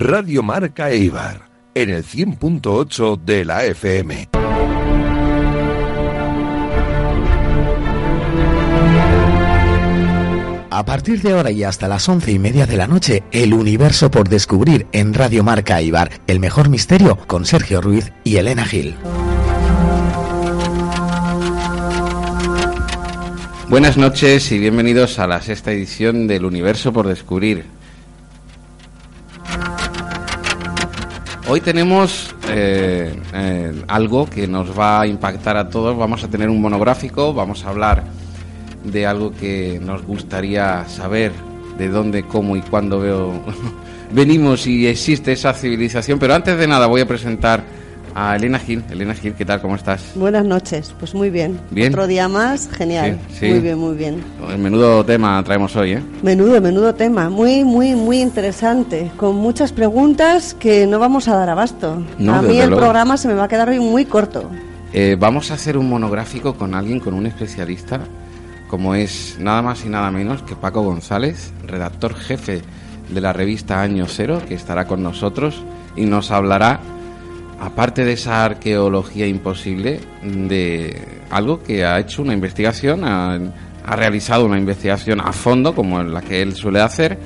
Radio Marca Eibar, en el 100.8 de la FM. A partir de ahora y hasta las once y media de la noche, el universo por descubrir en Radio Marca Ibar, el mejor misterio con Sergio Ruiz y Elena Gil. Buenas noches y bienvenidos a la sexta edición del Universo por Descubrir. Hoy tenemos eh, eh, algo que nos va a impactar a todos. Vamos a tener un monográfico, vamos a hablar de algo que nos gustaría saber, de dónde, cómo y cuándo veo, venimos y existe esa civilización. Pero antes de nada voy a presentar a Elena Gil. Elena Gil, ¿qué tal? ¿Cómo estás? Buenas noches, pues muy bien. ¿Bien? Otro día más, genial. Sí, sí. Muy bien, muy bien. El menudo tema traemos hoy, ¿eh? Menudo, menudo tema. Muy, muy, muy interesante. Con muchas preguntas que no vamos a dar abasto. No, a mí el luego. programa se me va a quedar hoy muy corto. Eh, vamos a hacer un monográfico con alguien, con un especialista, como es nada más y nada menos que Paco González, redactor jefe de la revista Año Cero, que estará con nosotros y nos hablará, aparte de esa arqueología imposible, de algo que ha hecho una investigación, ha, ha realizado una investigación a fondo, como la que él suele hacer,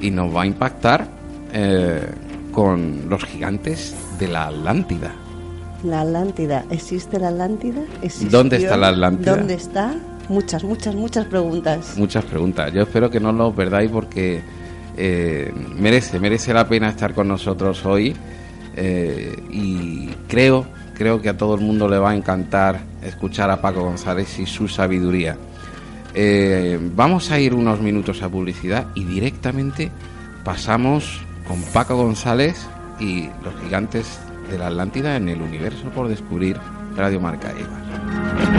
y nos va a impactar eh, con los gigantes de la Atlántida. La Atlántida. ¿Existe la Atlántida? ¿Existió? ¿Dónde está la Atlántida? ¿Dónde está? Muchas, muchas, muchas preguntas. Muchas preguntas. Yo espero que no lo perdáis porque eh, merece, merece la pena estar con nosotros hoy eh, y creo, creo que a todo el mundo le va a encantar escuchar a Paco González y su sabiduría. Eh, vamos a ir unos minutos a publicidad y directamente pasamos con Paco González y los gigantes de la Atlántida en el universo por descubrir Radio Marca Eva.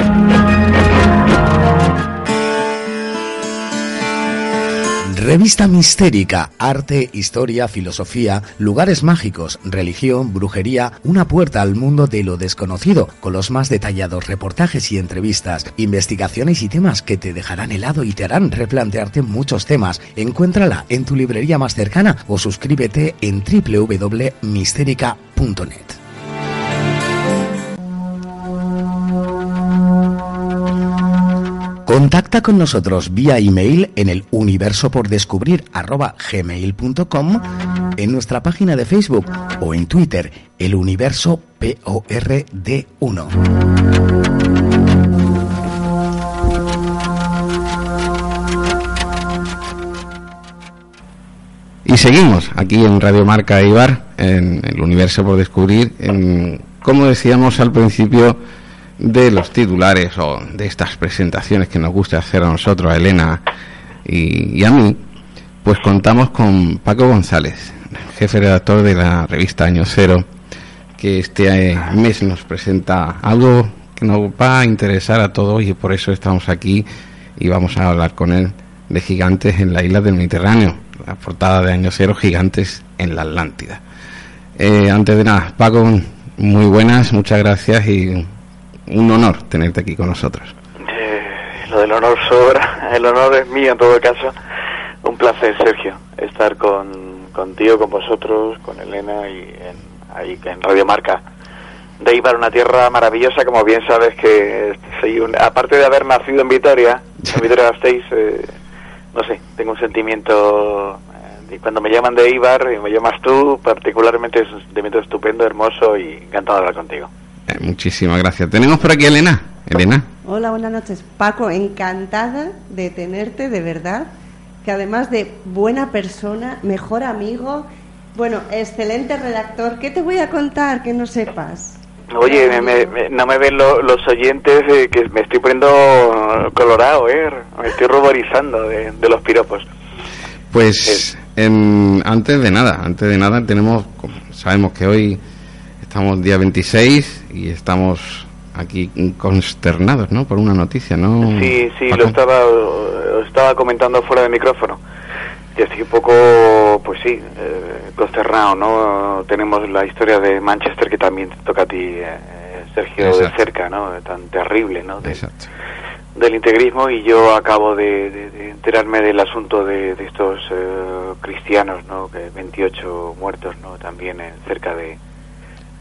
Revista Mistérica, arte, historia, filosofía, lugares mágicos, religión, brujería, una puerta al mundo de lo desconocido, con los más detallados reportajes y entrevistas, investigaciones y temas que te dejarán helado y te harán replantearte muchos temas. Encuéntrala en tu librería más cercana o suscríbete en www.misterica.net. Contacta con nosotros vía email en el universo por descubrir arroba gmail.com, en nuestra página de Facebook o en Twitter, el universo PORD1. Y seguimos aquí en Radio Marca Ibar, en el universo por descubrir, en, como decíamos al principio de los titulares o de estas presentaciones que nos gusta hacer a nosotros, a Elena y, a mí, pues contamos con Paco González, jefe redactor de la revista Año Cero, que este eh, mes nos presenta algo que nos va a interesar a todos y por eso estamos aquí y vamos a hablar con él de gigantes en la isla del Mediterráneo, la portada de Año Cero, gigantes en la Atlántida. Eh, antes de nada, Paco, muy buenas, muchas gracias y un honor tenerte aquí con nosotros. Eh, lo del honor sobra, el honor es mío en todo caso. Un placer, Sergio, estar con, contigo, con vosotros, con Elena y en, ahí en Radio Marca. De Ibar, una tierra maravillosa, como bien sabes que soy un, aparte de haber nacido en Vitoria, en Vitoria Gasteiz, eh, no sé, tengo un sentimiento eh, y cuando me llaman de Ibar y me llamas tú, particularmente es un sentimiento estupendo, hermoso y encantado de hablar contigo. Eh, muchísimas gracias. Tenemos por aquí a Elena. Elena. Hola, buenas noches. Paco, encantada de tenerte, de verdad. Que además de buena persona, mejor amigo, bueno, excelente redactor. ¿Qué te voy a contar que no sepas? Oye, me- me- me- no me ven lo- los oyentes eh, que me estoy poniendo colorado, ¿eh? Me estoy ruborizando de, de los piropos. Pues En, antes de nada, antes de nada tenemos, sabemos que hoy estamos día 26 y estamos aquí consternados, ¿no? Por una noticia, ¿no? Sí, sí, lo estaba, lo estaba comentando fuera de micrófono. Que estoy un poco, pues sí, eh, consternado, ¿no? Tenemos la historia de Manchester que también te toca a ti, eh, Sergio, de cerca, ¿no? Tan terrible, ¿no? Exacto del integrismo y yo acabo de, enterarme del asunto de, estos eh, cristianos, ¿no? Que 28 muertos, ¿no? También en, cerca de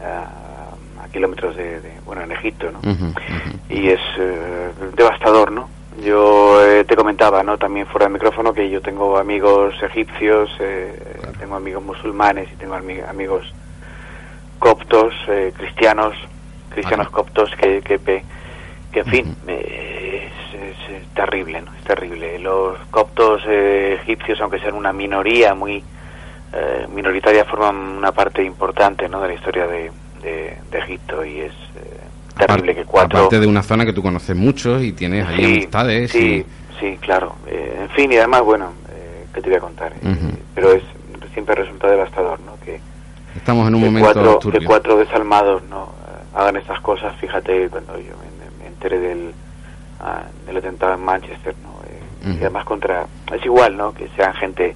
a kilómetros de, bueno, en Egipto, ¿no? Y es eh, devastador, ¿no? Yo eh, te comentaba, ¿no? También fuera del micrófono que yo tengo amigos egipcios, tengo amigos musulmanes y tengo amigos coptos, cristianos, cristianos coptos que, que, que en fin, es, terrible, ¿no? Es terrible. Los coptos eh, egipcios, aunque sean una minoría muy eh, minoritaria, forman una parte importante, ¿no? De la historia de, de, Egipto y es eh, terrible que cuatro... Aparte de una zona que tú conoces mucho y tienes ahí amistades. Sí, sí, claro. en fin, y además, bueno, ¿qué te voy a contar? pero es siempre resulta devastador, ¿no? Que, Estamos en un momento cuatro, que cuatro desalmados, ¿no? hagan estas cosas, fíjate, cuando yo me enteré del del atentado en Manchester, ¿no? Eh, y además contra... Es igual, ¿no? Que sean gente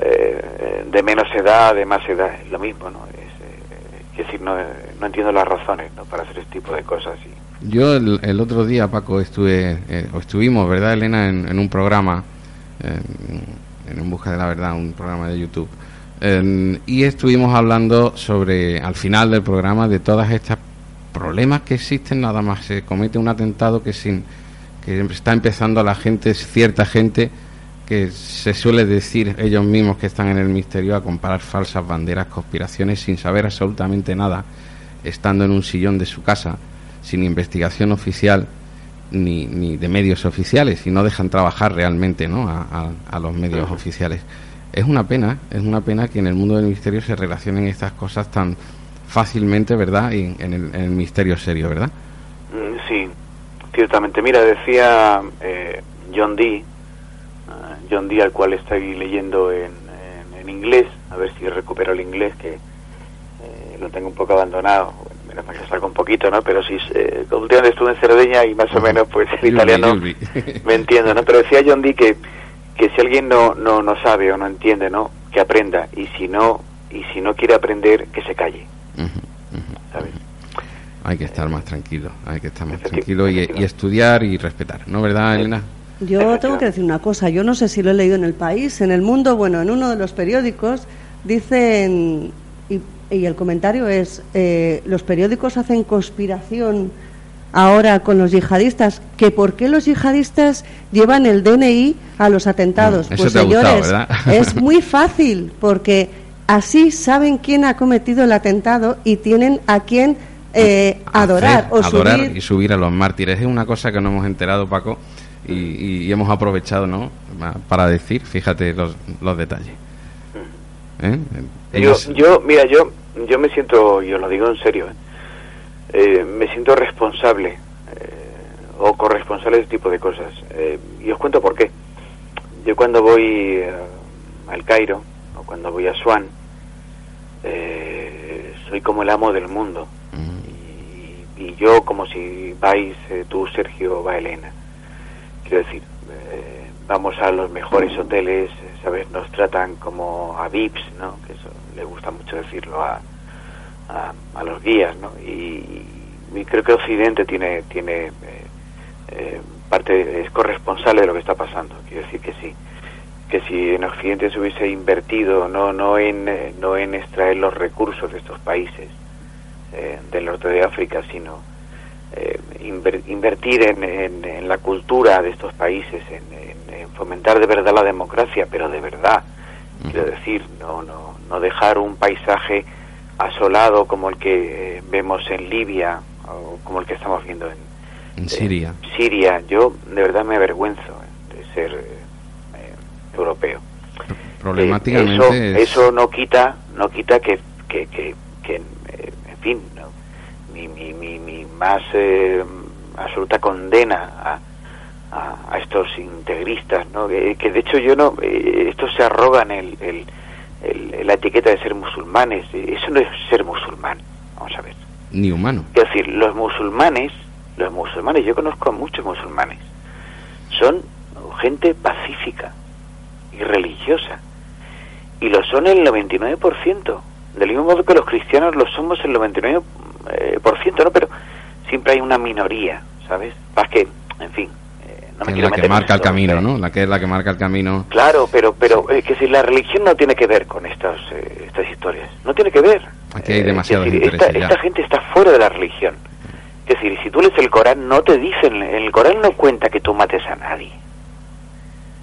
eh, de menos edad, de más edad, es lo mismo, ¿no? Es, eh, decir, no, no entiendo las razones, ¿no? Para hacer este tipo de cosas. Y... Yo el, otro día, Paco, estuve, o estuvimos, ¿verdad, Elena? En, un programa, en En Busca de la Verdad, un programa de YouTube. y estuvimos hablando sobre, al final del programa, de todas estas problemas que existen, nada más se comete un atentado que sin que está empezando la gente, cierta gente que se suele decir ellos mismos que están en el misterio a comparar falsas banderas, conspiraciones sin saber absolutamente nada, estando en un sillón de su casa, sin investigación oficial ni, ni de medios oficiales y no dejan trabajar realmente ¿no? a, a, los medios oficiales. Es una pena, es una pena que en el mundo del misterio se relacionen estas cosas tan fácilmente, ¿verdad? Y en el, en el misterio serio, ¿verdad? Mm, sí, Ciertamente, mira, decía eh, John Dee, John Dee al cual estoy leyendo en, en, inglés, a ver si recupero el inglés, que eh, lo tengo un poco abandonado, menos mal que salgo un poquito, ¿no? Pero sí, eh, últimamente estuve en Cerdeña y más o menos, pues el italiano me entiendo, ¿no? Pero decía John Dee que, que si alguien no, no, no sabe o no entiende, ¿no? Que aprenda, y si no, y si no quiere aprender, que se calle, ¿sabes? Hay que estar más tranquilo, hay que estar más tranquilo y, estudiar y respetar, ¿no verdad, Elena? Yo tengo que decir una cosa, yo no sé si lo he leído en el país, en el mundo, bueno, en uno de los periódicos dicen, y, el comentario es, eh, los periódicos hacen conspiración ahora con los yihadistas, que por qué los yihadistas llevan el DNI a los atentados. pues señores, es muy fácil, porque así saben quién ha cometido el atentado y tienen a quién eh, adorar o adorar y subir a los mártires. Es una cosa que no hemos enterado, Paco, y, hemos aprovechado, ¿no? Para decir, fíjate los, los detalles. ¿Eh? Yo, yo, mira, yo, yo me siento, yo lo digo en serio, ¿eh? me siento responsable o corresponsable de este tipo de cosas. y os cuento por qué. Yo cuando voy al Cairo o cuando voy a Swan, soy como el amo del mundo y yo como si vais eh, tú, Sergio, va Elena. Quiero decir, eh, vamos a los mejores hoteles, ¿sabes? Nos tratan como a VIPs, ¿no? Que eso le gusta mucho decirlo a, a, los guías, ¿no? Y, creo que Occidente tiene, tiene eh, parte, es corresponsable de lo que está pasando. Quiero decir que sí que si en Occidente se hubiese invertido no no en no en extraer los recursos de estos países eh, del norte de África, sino eh, invertir en, la cultura de estos países, en, fomentar de verdad la democracia, pero de verdad, quiero decir, no, no, no dejar un paisaje asolado como el que eh, vemos en Libia o como el que estamos viendo en, Siria. Siria. Yo de verdad me avergüenzo de ser europeo. Problemáticamente eso, no quita no quita que, que, que, que fin, mi, mi, mi, más eh, absoluta condena a, a, estos integristas, ¿no? Que, de hecho yo no, eh, estos se arrogan el, el, la etiqueta de ser musulmanes. Eso no es ser musulmán, vamos a ver. Ni humano. Es decir, los musulmanes, los musulmanes, yo conozco a muchos musulmanes, son gente pacífica y religiosa. Y lo son el 99%. Del mismo modo que los cristianos lo somos el 99%, eh, por ciento, ¿no? Pero siempre hay una minoría, ¿sabes? Más que, en fin, es la que marca el camino, ¿no? La que es la que marca el camino. Claro, pero pero es que si la religión no tiene que ver con estas eh, estas historias, no tiene que ver. Aquí hay eh, demasiado esta, esta, gente está fuera de la religión. Es decir, si tú lees el Corán, no te dicen, en el Corán no cuenta que tú mates a nadie.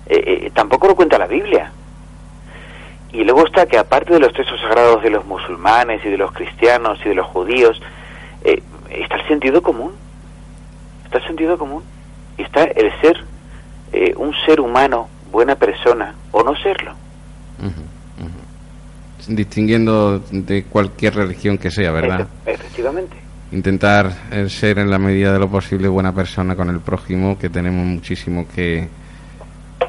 Eh, tampoco lo cuenta la Biblia. Y luego está que aparte de los textos sagrados de los musulmanes y de los cristianos y de los judíos, está el sentido común. Está el sentido común está el ser eh, un ser humano, buena persona o no serlo. Distinguiendo de cualquier religión que sea, ¿verdad? Efectivamente. Intentar eh, ser en la medida de lo posible buena persona con el prójimo, que tenemos muchísimo que,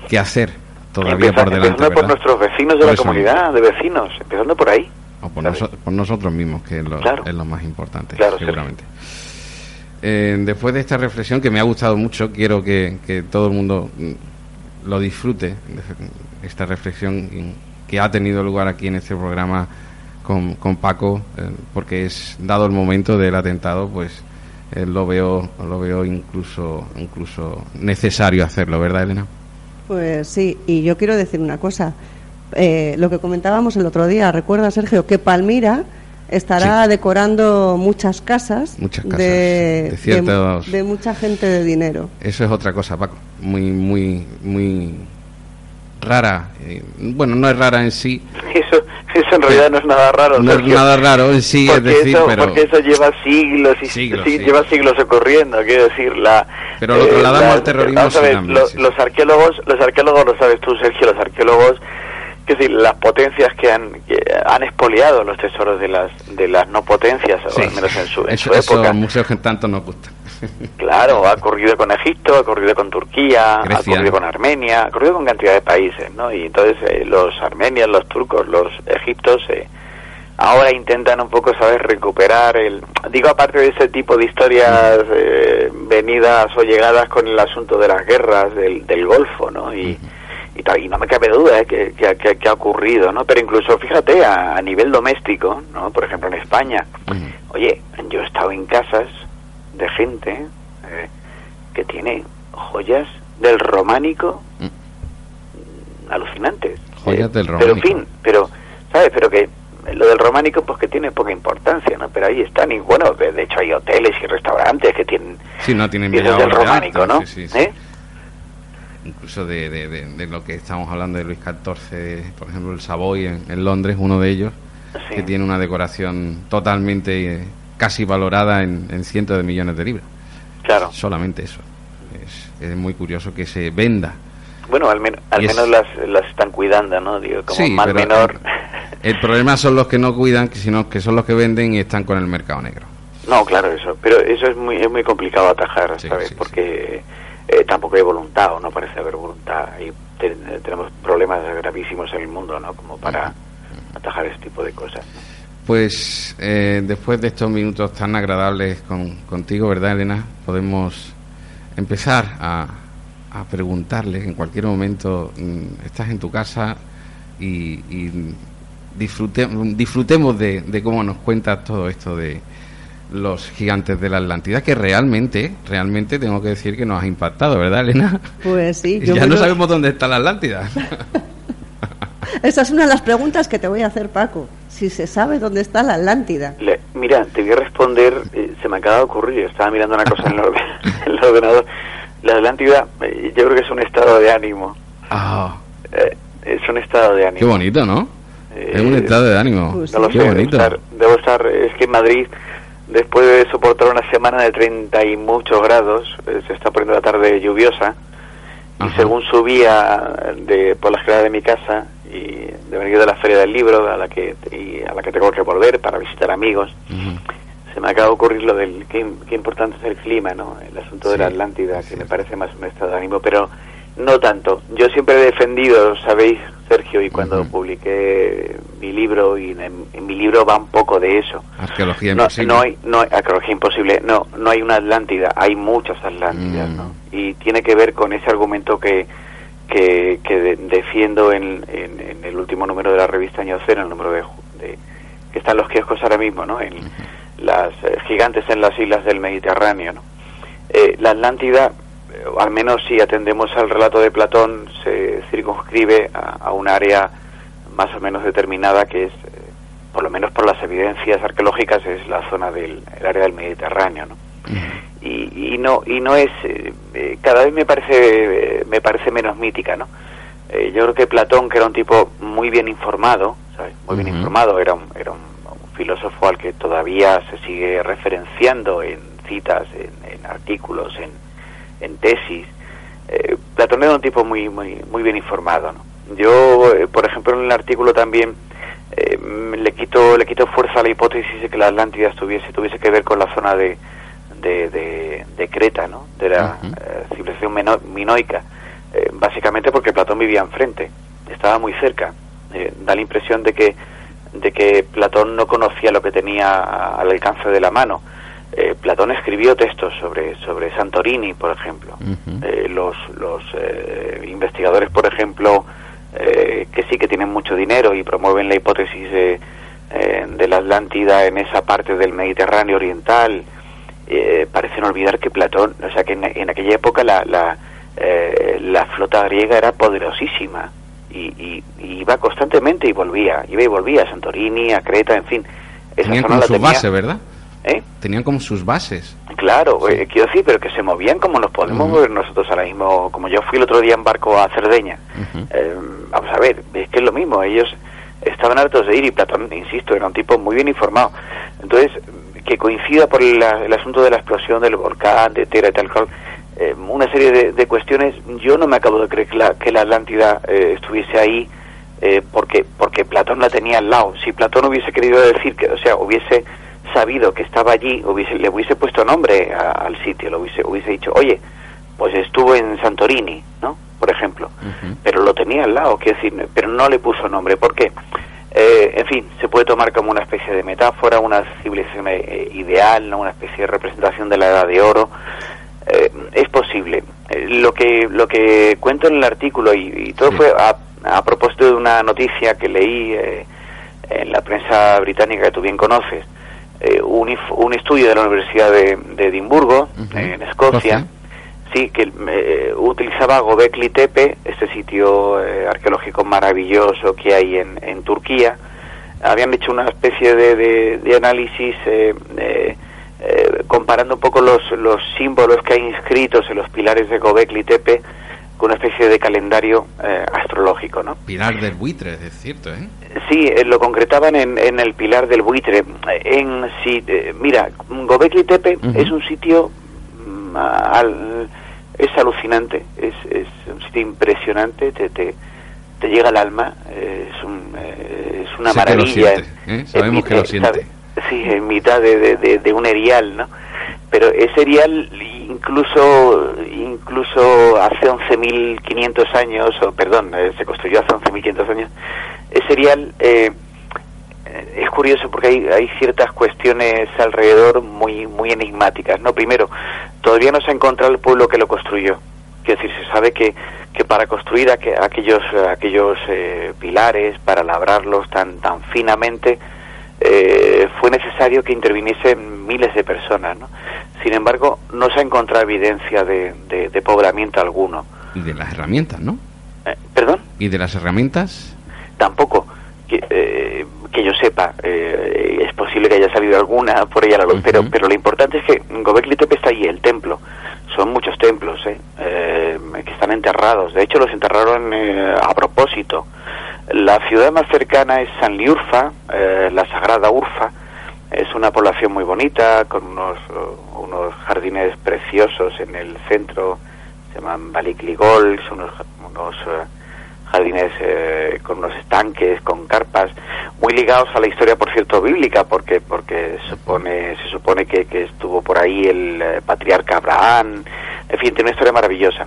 que hacer todavía por delante. Empezando por nuestros vecinos de la comunidad, de vecinos, empezando por ahí. O por, nosotros mismos, que es lo, es lo más importante, seguramente. Eh, después de esta reflexión que me ha gustado mucho, quiero que, todo el mundo mm, lo disfrute, esta reflexión que ha tenido lugar aquí en este programa con, Paco, eh, porque es dado el momento del atentado, pues eh, lo veo lo veo incluso incluso necesario hacerlo, ¿verdad, Elena? Pues sí, y yo quiero decir una cosa. lo que comentábamos el otro día, recuerda Sergio que Palmira estará decorando muchas casas, de, de, mucha gente de dinero. Eso es otra cosa, Paco, muy, muy, muy rara. Eh, bueno, no es rara en sí. Eso, eso en realidad no es nada raro. No es nada raro en sí, porque es decir, eso, pero... Porque eso lleva siglos y siglos, lleva siglos ocurriendo, quiero decir, la... Pero lo trasladamos eh, al terrorismo. los arqueólogos, los arqueólogos, lo sabes tú, Sergio, los arqueólogos es decir, las potencias que han, han expoliado los tesoros de las de las no potencias, o al menos en su, en su época. museos que tanto nos gustan. Claro, ha ocurrido con Egipto, ha ocurrido con Turquía, ha ocurrido con Armenia, ha ocurrido con cantidad de países, ¿no? Y entonces eh, los armenios, los turcos, los egiptos eh, ahora intentan un poco, ¿sabes?, recuperar el... Digo, aparte de ese tipo de historias eh, venidas o llegadas con el asunto de las guerras del, del Golfo, ¿no? Y y, no me cabe duda ¿eh? que, que, ha ocurrido, ¿no? Pero incluso, fíjate, a, nivel doméstico, ¿no? Por ejemplo, en España, oye, yo he estado en casas de gente eh, que tiene joyas del románico mm. alucinantes. Joyas del románico. Pero, en fin, pero, ¿sabes? Pero que lo del románico pues que tiene poca importancia, ¿no? Pero ahí están y bueno, de, hecho hay hoteles y restaurantes que tienen sí, no tienen del románico, ¿no? Sí, ¿Eh? incluso de, de, lo que estamos hablando de Luis XIV, por ejemplo, el Savoy en, Londres, uno de ellos, que tiene una decoración totalmente eh, casi valorada en, cientos de millones de libras. Claro. Solamente eso. Es, muy curioso que se venda. Bueno, al, al menos las, las están cuidando, ¿no? Digo, como más menor. El, problema son los que no cuidan, sino que son los que venden y están con el mercado negro. No, claro, eso. Pero eso es muy, es muy complicado atajar, ¿sabes? Porque eh, tampoco hay voluntad o no parece haber voluntad y tenemos problemas gravísimos en el mundo no como para atajar este tipo de cosas pues eh, después de estos minutos tan agradables con, contigo verdad Elena podemos empezar a, a preguntarle en cualquier momento mm, estás en tu casa y, y disfrutemos de, de cómo nos cuentas todo esto de, los gigantes de la Atlántida, que realmente, realmente tengo que decir que nos ha impactado, ¿verdad, Elena? Pues sí. ya no sabemos dónde está la Atlántida. Esa es una de las preguntas que te voy a hacer, Paco. Si se sabe dónde está la Atlántida. mira, te voy a responder, eh, se me acaba de ocurrir, estaba mirando una cosa en el, ordenador. La Atlántida, eh, yo creo que es un estado de ánimo. Ah. Eh, es un estado de ánimo. Qué bonito, ¿no? es un estado de ánimo. Pues Qué bonito. debo estar, es que en Madrid Después de soportar una semana de 30 y muchos grados, eh, se está poniendo la tarde lluviosa, y según subía de, por la escalera de mi casa y de venir de la feria del libro a la que y a la que tengo que volver para visitar amigos, se se me acaba de ocurrir lo del qué, qué importante es el clima, ¿no? El asunto de la Atlántida, que me parece más un estado de ánimo, pero no tanto. Yo siempre he defendido, sabéis, Sergio, y cuando publiqué mi libro, y en, en mi libro va un poco de eso. Arqueología No, imposible. no hay, no hay arqueología imposible, no, no hay una Atlántida, hay muchas Atlántidas, Mm. ¿no? Y tiene que ver con ese argumento que, que, que de- defiendo en, en- en el último número de la revista Año Cero, el número de, de- que están los kioscos ahora mismo, ¿no? En las eh, gigantes en las islas del Mediterráneo, ¿no? Eh, la Atlántida, eh, al menos si atendemos al relato de Platón, se circunscribe a, a un área más o menos determinada que es, eh, por lo menos por las evidencias arqueológicas, es la zona del el área del Mediterráneo, ¿no? Y, y no y no es eh, eh, cada vez me parece eh, me parece menos mítica, ¿no? Eh, yo creo que Platón, que era un tipo muy bien informado, ¿sabes? muy bien informado, era un, era un, un filósofo al que todavía se sigue referenciando en citas, en, en artículos, en, en tesis. Eh, Platón era un tipo muy muy muy bien informado, ¿no? Yo, por ejemplo, en el artículo también le quito le quito fuerza a la hipótesis de que la Atlántida tuviese tuviese que ver con la zona de de, de, de Creta, ¿no? De la eh, civilización meno- minoica, eh, básicamente porque Platón vivía enfrente, estaba muy cerca. Eh, da la impresión de que de que Platón no conocía lo que tenía al alcance de la mano. Platón escribió textos sobre sobre Santorini, por ejemplo. Los los investigadores, por ejemplo, que sí que tienen mucho dinero y promueven la hipótesis de, de la Atlántida en esa parte del Mediterráneo oriental, eh, parecen olvidar que Platón, o sea, que en, en aquella época la, la, eh, la flota griega era poderosísima y, y- iba constantemente y volvía, iba y volvía a Santorini, a Creta, en fin. Esa Tenían zona como la tenía- bases, ¿verdad? ¿Eh? Tenían como sus bases. Claro, eh, quiero decir, pero que se movían como nos podemos mover nosotros ahora mismo. Como yo fui el otro día en barco a Cerdeña. Eh, vamos a ver, es que es lo mismo. Ellos estaban hartos de ir y Platón, insisto, era un tipo muy bien informado. Entonces, que coincida por la- el asunto de la explosión del volcán, de Tera y tal cual, eh, una serie de, de cuestiones, yo no me acabo de creer que la, que la Atlántida eh, estuviese ahí eh, porque porque Platón la tenía al lado. Si Platón hubiese querido decir que, o sea, hubiese sabido que estaba allí, hubiese, le hubiese puesto nombre a- al sitio, le hubiese, hubiese dicho, oye, pues estuvo en Santorini, ¿no? Por ejemplo. Pero lo tenía al lado, quiero decir, pero no le puso nombre. ¿Por qué? Eh, en fin, se puede tomar como una especie de metáfora, una civilización eh, ideal, ¿no? una especie de representación de la edad de oro. Eh, es posible. Eh, lo que lo que cuento en el artículo y, y todo fue a, a propósito de una noticia que leí eh, en la prensa británica que tú bien conoces, eh, un estudio de la Universidad de, de Edimburgo, en Escocia, sí, que eh, utilizaba Gobekli Tepe, este sitio eh, arqueológico maravilloso que hay en, en Turquía. Habían hecho una especie de, de- de análisis eh, eh, eh, comparando un poco los, los símbolos que hay inscritos en los pilares de Gobekli Tepe con una especie de calendario eh, astrológico, ¿no? Pilar del buitre, es cierto, ¿eh? Sí, lo concretaban en, en el Pilar del Buitre. En si, eh, mira, Gobekli Tepe es un sitio al- es alucinante, es, es un sitio impresionante, te, te, te llega al alma, es, un, eh, es una Sé que lo maravilla. siente, en Sabemos mi- que lo eh, siente. Sí, en mitad de, de, de- de un erial, ¿no? Pero ese erial incluso incluso hace 11.500 años, o perdón, eh, se construyó hace 11.500 años, ese erial eh, eh, es curioso porque hay, hay ciertas cuestiones alrededor muy muy enigmáticas. No, primero, todavía no se ha encontrado el pueblo que lo construyó. Quiero decir, se sabe que, que para construir aqu- aquellos aquellos eh, pilares, para labrarlos tan tan finamente, eh, fue necesario que interviniesen miles de personas. ¿no? Sin embargo, no se ha encontrado evidencia de, de- de poblamiento alguno. Y de las herramientas, ¿no? Eh, ¿Perdón? Y de las herramientas. Tampoco. Que, eh, que yo sepa, eh, es posible que haya salido alguna por ella la luz, pero, pero lo importante es que Gobekli Tepe está ahí, el templo. Son muchos templos ¿eh? Eh, que están enterrados. De hecho, los enterraron eh, a propósito. La ciudad más cercana es Sanliurfa, eh, la Sagrada Urfa. Es una población muy bonita, con unos, uh, unos jardines preciosos en el centro, se llaman Balikligol, son unos, unos eh, jardines eh, con unos estanques, con carpas, muy ligados a la historia, por cierto, bíblica, porque porque supone, se supone que, que estuvo por ahí el eh, patriarca Abraham, en fin, tiene una historia maravillosa.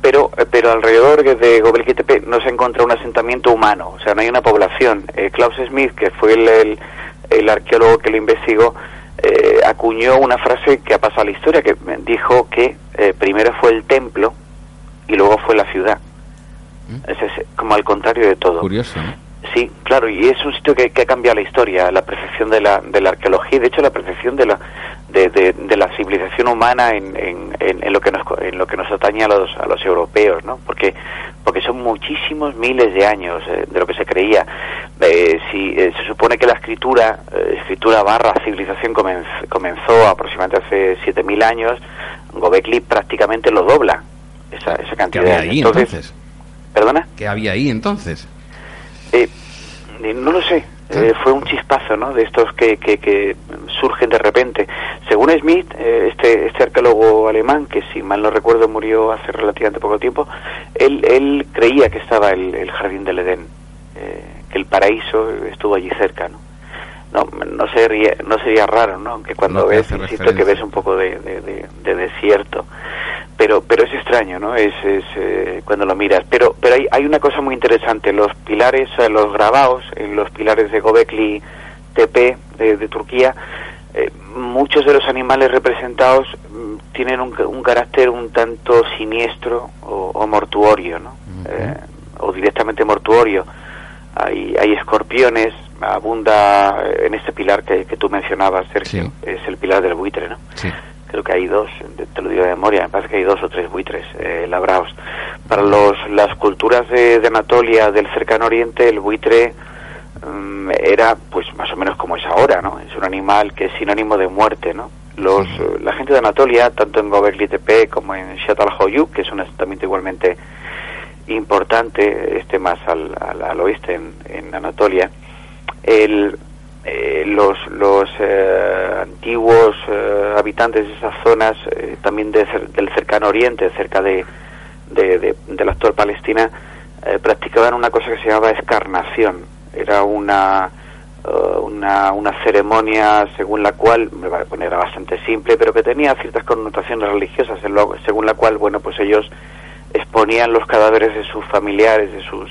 Pero eh, pero alrededor de Gobekli Tepe no se encuentra un asentamiento humano, o sea, no hay una población. Eh, Klaus Smith, que fue el, el, el arqueólogo que lo investigó, eh, acuñó una frase que ha pasado a la historia, que dijo que primero fue el templo y luego fue la ciudad. Es, es como al contrario de todo. Sí, claro, y es un sitio que, que ha cambiado la historia, la percepción de la, de la arqueología y de hecho la percepción de la, de, de, de la civilización humana en, en, en, en lo que nos, en lo que nos atañe a los, a los europeos, ¿no? Porque, porque son muchísimos miles de años eh, de lo que se creía. Eh, si, eh, se supone que la escritura, escritura barra civilización comenz- comenzó aproximadamente hace 7.000 años, Gobekli prácticamente lo dobla, esa, esa ¿Qué cantidad de entonces? ¿Perdona? ¿Qué había ahí entonces? Eh, no lo sé. Eh, fue un chispazo, ¿no? De estos que, que, que surgen de repente. Según Smith, eh, este, este arqueólogo alemán, que si mal no recuerdo murió hace relativamente poco tiempo, él, él creía que estaba el, el jardín del Edén, eh, que el paraíso estuvo allí cerca, ¿no? No, no sería, no sería raro, ¿no? Aunque cuando que ves, insisto, que ves un poco de, de, de- de desierto. Pero, pero es extraño, ¿no? Es, es eh, cuando lo miras. Pero, pero hay, hay una cosa muy interesante. Los pilares, los grabados, en los pilares de Gobekli Tepe de, de Turquía, eh, muchos de los animales representados mm, tienen un, un carácter un tanto siniestro o, o mortuorio, ¿no? Eh, o directamente mortuorio. Hay, hay escorpiones, abunda eh, en este pilar que, que tú mencionabas, Sergio, Sí. es el pilar del buitre, ¿no? Sí. creo que hay dos, te- lo digo de memoria, me parece que hay dos o tres buitres eh, labrados. Para los, las culturas de, de Anatolia, del cercano oriente, el buitre mm, era pues más o menos como es ahora, ¿no? Es un animal que es sinónimo de muerte, ¿no? Los, eh, la gente de Anatolia, tanto en Gobekli Tepe como en Çatalhöyük, que es un asentamiento igualmente importante, este más al, al, al oeste en, en Anatolia, el, eh, los, los eh, antiguos eh, habitantes de esas zonas, eh, también de del cercano oriente, cerca de, de, de- la actual Palestina, eh, practicaban una cosa que se llamaba escarnación. Era una, eh, una, una ceremonia según la cual, poner, era bastante simple, pero que tenía ciertas connotaciones religiosas, lo- según la cual, bueno, pues ellos exponían los cadáveres de sus familiares, de sus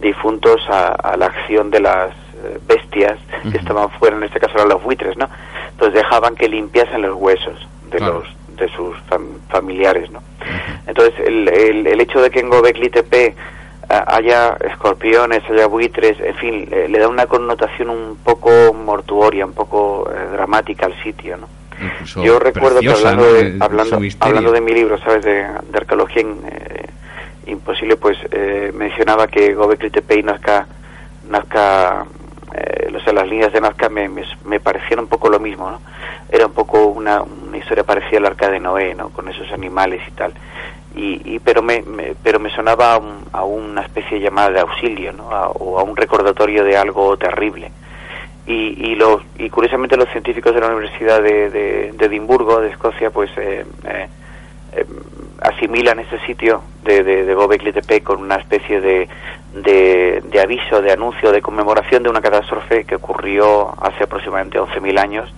difuntos a, a la acción de las eh, bestias que estaban fuera, en este caso eran los buitres, ¿no? Entonces dejaban que limpiasen los huesos de Claro. los de sus fam- familiares, ¿no? Entonces el, el, el hecho de que en Gobekli Tepe ah, haya escorpiones, haya buitres, en fin, le, le da una connotación un poco mortuoria, un poco eh, dramática al sitio, ¿no? Incluso Yo recuerdo que hablando, ¿no? de, hablando, hablando de mi libro, ¿sabes? De, de arqueología in- eh, imposible, pues eh, mencionaba que Gobekli Tepe y Nazca, Nazca eh, o sea, las líneas de Nazca me, me, me un poco lo mismo, ¿no? Era un poco una, una historia parecida al arca de Noé, ¿no? Con esos animales y tal. Y, y pero me, me- pero me sonaba a, un- a una especie de llamada de auxilio, ¿no? A- o a un recordatorio de algo terrible y, y, los, y curiosamente los científicos de la Universidad de, de- de Edimburgo, de Escocia, pues eh, eh, eh, asimilan ese sitio de, de, de Gobekli Tepe con una especie de, de, aviso, de anuncio, de conmemoración de una catástrofe que ocurrió hace aproximadamente 11.000 años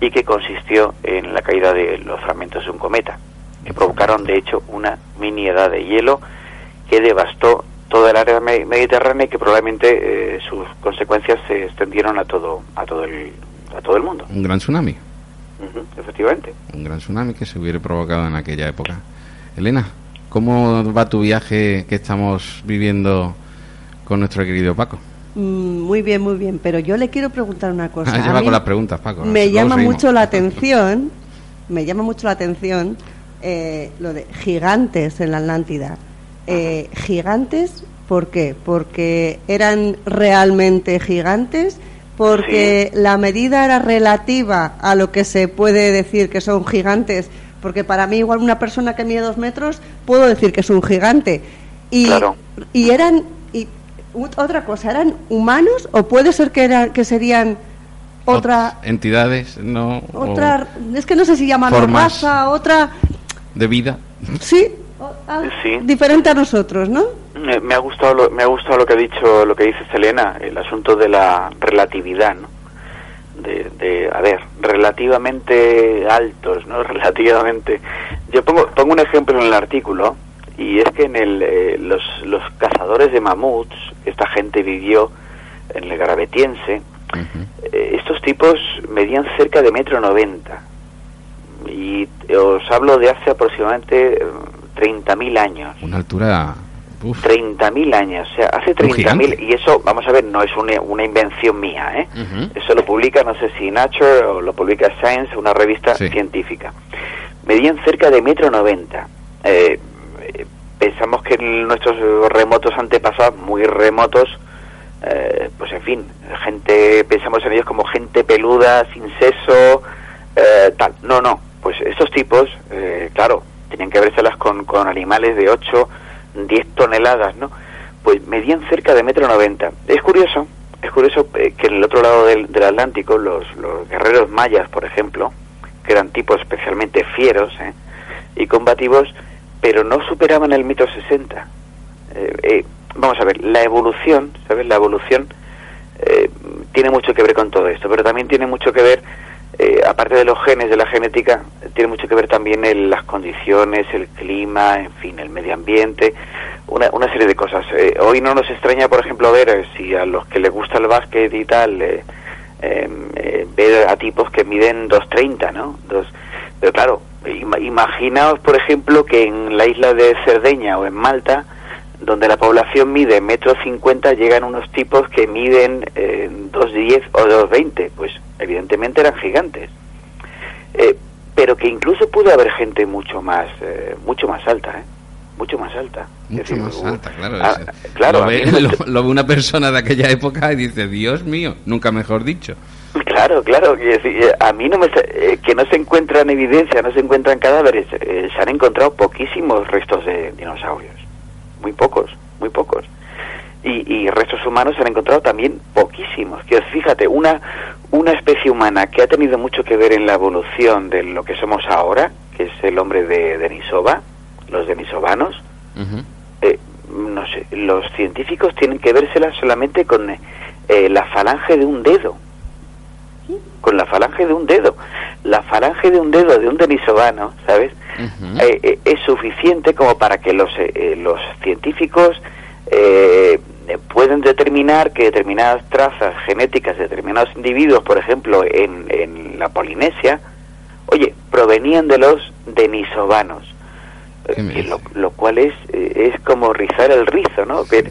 y que consistió en la caída de los fragmentos de un cometa, que provocaron de hecho una mini edad de hielo que devastó toda el área me- mediterránea y que probablemente eh, sus consecuencias se extendieron a todo a todo el a todo el mundo. Un gran tsunami. Efectivamente. Un gran tsunami que se hubiera provocado en aquella época. Elena, ¿cómo va tu viaje que estamos viviendo con nuestro querido Paco? Mm, Muy bien, muy bien, pero yo le quiero preguntar una cosa. Ah, A lleva con las preguntas, Paco. Me llama seguimos. mucho la atención, me llama mucho la atención eh, lo de gigantes en la Atlántida. Eh, gigantes, ¿por qué? Porque eran realmente gigantes, porque la medida era relativa a lo que se puede decir que son gigantes, porque para mí igual una persona que mide dos metros puedo decir que es un gigante. Y, Claro. y eran y otra cosa, ¿eran humanos o puede ser que eran que serían otra Ot- entidades, no. o otra es que no sé si llamarlo formas. raza, otra de vida. sí, o- algo Sí. diferente a nosotros, ¿no? Me, me ha gustado lo, me ha gustado lo que ha dicho lo que dice Selena el asunto de la relatividad no de, de a ver relativamente altos no relativamente. Yo pongo pongo un ejemplo en el artículo y es que en el eh, los los cazadores de mamuts esta gente vivió en el Gravetiense eh, estos tipos medían cerca de metro noventa. Y os hablo de hace aproximadamente eh, 30.000 años. Una altura... uf, 30.000 años, o sea, hace Un gigante. 30.000, y eso, vamos a ver, no es una, una invención mía, ¿eh? Eso lo publica, no sé si Nature o lo publica Science, una revista Sí. científica. Medían cerca de metro noventa. Eh, pensamos que nuestros remotos antepasados, muy remotos, eh, pues en fin, gente, pensamos en ellos como gente peluda, sin seso, eh, tal. No, no, pues estos tipos, eh, claro, tenían que vérselas con, con animales de 8, 10 toneladas, ¿no? Pues medían cerca de metro noventa. Es curioso, es curioso eh, que en el otro lado del, Atlántico, los, los guerreros mayas, por ejemplo, que eran tipos especialmente fieros ¿eh? y combativos, pero no superaban el metro sesenta. Eh, eh, vamos a ver, la evolución, ¿sabes? La evolución eh, tiene mucho que ver con todo esto, pero también tiene mucho que ver, eh, aparte de los genes, de la genética, tiene mucho que ver también en las condiciones, el clima, en fin, el medio ambiente, una, una serie de cosas. Eh, hoy no nos extraña, por ejemplo, ver eh, si a los que les gusta el básquet y tal, eh, eh, ver a tipos que miden 2.30, ¿no? Dos, pero claro, ima- imaginaos, por ejemplo, que en la isla de Cerdeña o en Malta, donde la población mide metro cincuenta, llegan unos tipos que miden eh, 2.10 o 2.20, pues evidentemente eran gigantes. Eh, pero que incluso pudo haber gente mucho más, eh, mucho más alta, ¿eh? Mucho más alta. Mucho decir, más alta, claro. Ah, claro, lo ve, mí- lo- lo ve una persona de aquella época y dice, Dios mío, nunca mejor dicho. Claro, claro, decir, a mí no me eh, que no se encuentran evidencia, no se encuentran cadáveres, eh, se han encontrado poquísimos restos de dinosaurios, muy pocos, muy pocos. Y, y restos humanos se han encontrado también poquísimos. Que fíjate, una una especie humana que ha tenido mucho que ver en la evolución de lo que somos ahora, que es el hombre de Denisova, los denisovanos, eh, no sé, los científicos tienen que vérsela solamente con eh, la falange de un dedo. Con la falange de un dedo. La falange de un dedo de un denisovano, ¿sabes? Eh, eh, es suficiente como para que los, eh, eh, los científicos pueden determinar que determinadas trazas genéticas de determinados individuos, por ejemplo, en, en la Polinesia, oye, provenían de los denisovanos. Eh, ¿Qué me que lo, cual es, es como rizar el rizo, ¿no? Pero,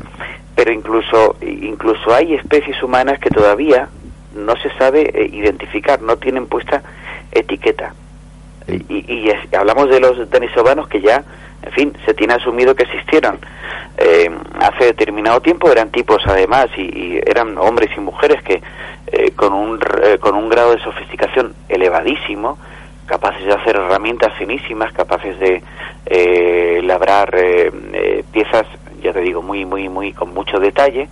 pero incluso, incluso hay especies humanas que todavía no se sabe eh, identificar, no tienen puesta etiqueta. Y, y es- hablamos de los denisovanos que ya, en fin, se tiene asumido que existieron. Eh, hace determinado tiempo eran tipos además y, y eran hombres y mujeres que eh, con, un, eh, con un grado de sofisticación elevadísimo, capaces de hacer herramientas finísimas, capaces de eh, labrar eh, eh, piezas, ya te digo, muy, muy, muy con mucho detalle.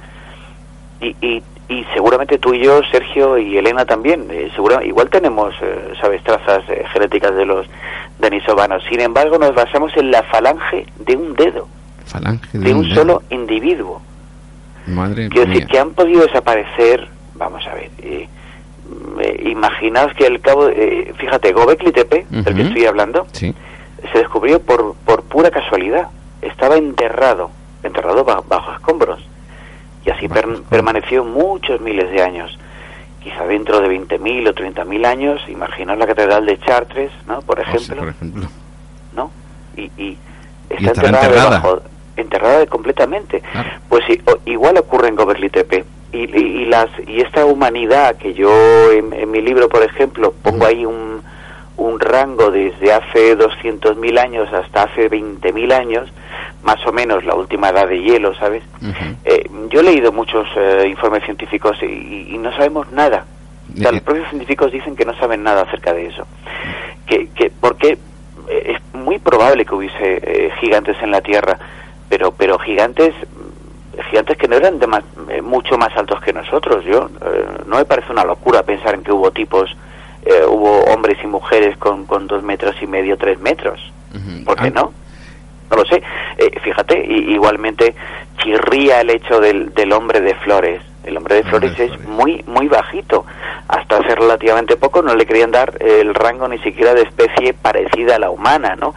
Y, y, y seguramente tú y yo, Sergio y Elena también, eh, igual tenemos, eh, sabes, trazas eh, genéticas de los denisovanos. Sin embargo, nos basamos en la falange de un dedo, Falange de un dedo. solo individuo. Madre Quiero mía. decir que han podido desaparecer, vamos a ver, eh, mm, imaginaos que al cabo, fíjate, Gobekli Tepe, del que estoy hablando, Sí. se descubrió por, por pura casualidad. Estaba enterrado, enterrado ba- bajo escombros. Y así per- permaneció muchos miles de años. Quizá dentro de 20.000 o 30.000 años, imaginaos la Catedral de Chartres, ¿no? Por ejemplo, por ejemplo. ¿no? Y, y está Y enterrada, enterrada. debajo- enterrada completamente. Claro. Pues sí, o- igual ocurre en Göbekli Tepe. Y, y, y las, y esta humanidad que yo en, en mi libro, por ejemplo, pongo ahí un, un rango desde hace 200.000 años hasta hace 20.000 años, más o menos la última edad de hielo, ¿sabes? Eh, yo he leído muchos eh, informes científicos y, y- no sabemos nada. O sea, los propios científicos dicen que no saben nada acerca de eso. Que, que porque eh, es muy probable que hubiese eh, gigantes en la Tierra, pero pero gigantes gigantes que no eran de más- eh, mucho más altos que nosotros. Yo no me parece una locura pensar en que hubo tipos, eh, hubo hombres y mujeres con, con dos metros y medio, tres metros. ¿Por qué Ah, no? no lo sé. Eh, fíjate, y, igualmente chirría el hecho del, del hombre de flores. El hombre de flores es muy muy bajito. Hasta hace relativamente poco no le querían dar el rango ni siquiera de especie parecida a la humana, ¿no?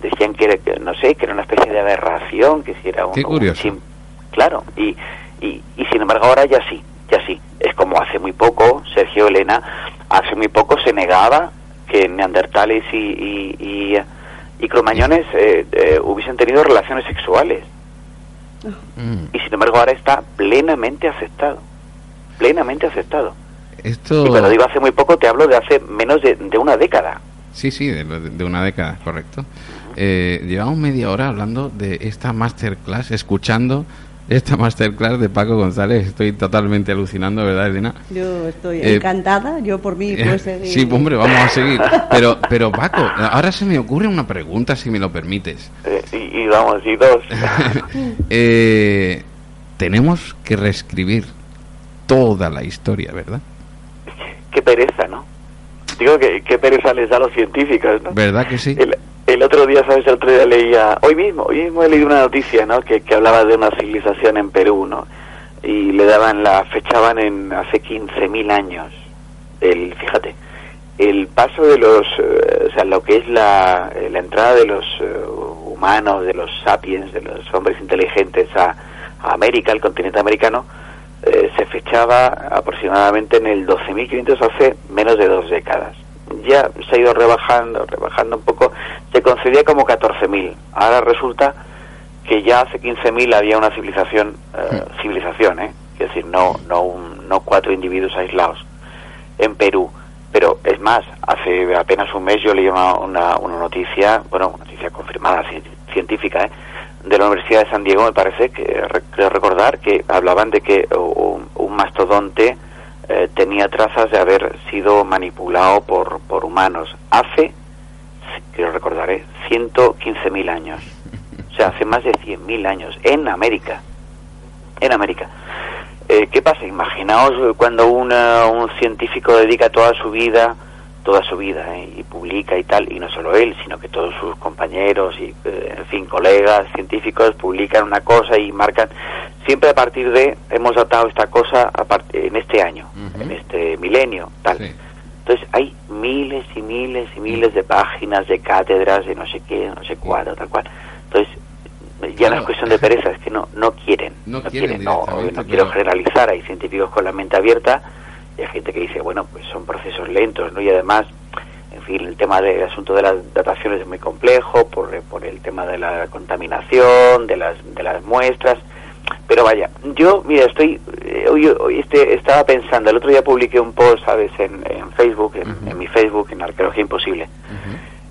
Decían que, era, no sé, que era una especie de aberración, que si era un... Qué curioso. claro, y, y, y sin embargo ahora ya sí, ya sí. Es como hace muy poco, Sergio Elena, hace muy poco se negaba que neandertales y, y, y, y cromañones eh, eh, hubiesen tenido relaciones sexuales. Mm. Y sin embargo ahora está plenamente aceptado. Plenamente aceptado. Esto... Y cuando digo hace muy poco, te hablo de hace menos de, de una década. Sí, sí, de, de una década, correcto. Eh, llevamos media hora hablando de esta masterclass, escuchando esta masterclass de Paco González. Estoy totalmente alucinando, ¿verdad, Elena? Yo estoy Eh, encantada, yo por mí puedo seguir. Sí, hombre, vamos a seguir. Pero, pero Paco, ahora se me ocurre una pregunta, si me lo permites. Eh, y, y vamos, y dos. Eh, tenemos que reescribir toda la historia, ¿verdad? qué pereza, ¿no? Digo que qué pereza les da a los científicos, ¿no? ¿Verdad que sí? El, el otro día, ¿sabes? El otro día leía, hoy mismo, hoy mismo he leído una noticia, ¿no? Que, que hablaba de una civilización en Perú, ¿no? Y le daban la, fechaban en hace 15.000 años. El, fíjate, el paso de los, eh, o sea, lo que es la, eh, la entrada de los eh, humanos, de los sapiens, de los hombres inteligentes a, a América, al continente americano, eh, se fechaba aproximadamente en el 12.500 hace menos de dos décadas. Ya se ha ido rebajando, rebajando un poco, se concedía como 14.000. Ahora resulta que ya hace 15.000 había una civilización, eh, civilización, ¿eh? es decir, no, no, un- no cuatro individuos aislados en Perú. Pero es más, hace apenas un mes yo leí una, una, una noticia, bueno, una noticia confirmada ci- científica, ¿eh? De la Universidad de San Diego, me parece, que re- creo recordar que hablaban de que un, mastodonte eh, tenía trazas de haber sido manipulado por, por humanos hace, quiero recordar, ¿eh? 115.000 años. O sea, hace más de 100.000 años, en América. En América. Eh, ¿Qué pasa? Imaginaos cuando un científico dedica toda su vida, toda su vida, eh, y publica y tal, y no solo él, sino que todos sus compañeros y, eh, en fin, colegas científicos publican una cosa y marcan, siempre a partir de, hemos datado esta cosa a part- en este año, en este milenio, tal. Sí. Entonces hay miles y miles y miles de páginas, de cátedras, de no sé qué, no sé cuál, tal cual. Entonces, ya no es cuestión de pereza, es que no no quieren. No quieren no, directamente, no quiero generalizar, hay científicos con la mente abierta hay gente que dice, bueno, pues son procesos lentos, ¿no? Y además, en fin, el tema del asunto de las dataciones es muy complejo por, por el tema de la contaminación, de las, de las muestras. Pero vaya, yo, mira, estoy, eh, hoy, hoy este, estaba pensando, el otro día publiqué un post, ¿sabes?, en, en Facebook, en, en mi Facebook, en Arqueología Imposible.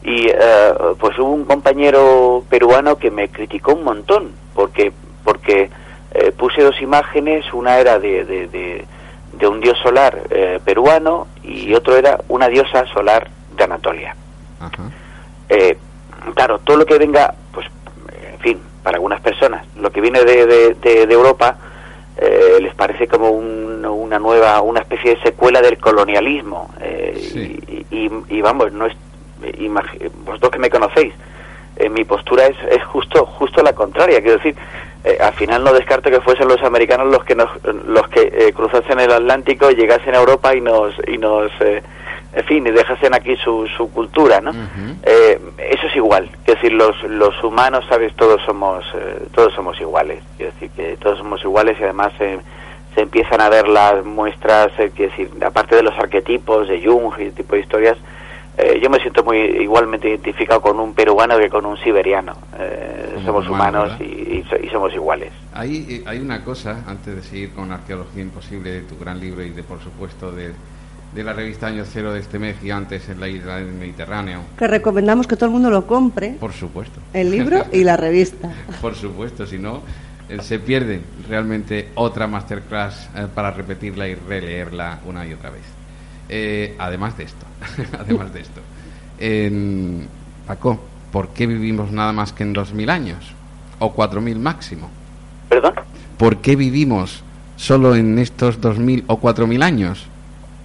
Y eh, pues hubo un compañero peruano que me criticó un montón, porque porque eh, puse dos imágenes, una era de, de, de- de un dios solar eh, peruano y otro era una diosa solar de Anatolia. Ajá. Eh, claro, todo lo que venga, pues, en fin, para algunas personas, lo que viene de, de, de- de Europa eh, les parece como un- una nueva, una especie de secuela del colonialismo. eh, Sí. y, y- y vamos, no es, imagi- vosotros que me conocéis, eh, mi postura es, es justo, justo la contraria. Quiero decir, eh, al final no descarto que fuesen los americanos los que nos, los que eh, cruzasen el Atlántico, llegasen a Europa y nos, y nos, eh, en fin, y dejasen aquí su, su cultura, ¿no? Eh, eso es igual, es decir, los, los humanos, sabes, todos somos, eh, todos somos iguales, quiero decir que todos somos iguales y además se empiezan a ver las muestras, eh, quiero decir, aparte de los arquetipos de Jung y ese tipo de historias, eh, yo me siento muy igualmente identificado con un peruano que con un siberiano. Eh, somos humano, humanos y, somos iguales. Hay, eh, hay una cosa, antes de seguir con Arqueología Imposible, de tu gran libro y de, por supuesto, de, de la revista Año Cero de este mes gigantes en la isla del Mediterráneo. Que recomendamos que todo el mundo lo compre, Por supuesto. el libro y la revista. Por supuesto, si no, eh, se pierde realmente otra masterclass eh, para repetirla y releerla una y otra vez. Eh, además de esto, además de esto. En- Paco, ¿por qué vivimos nada más que en 2.000 años? O 4.000 máximo. ¿Perdón? ¿Por qué vivimos solo en estos 2.000 o 4.000 años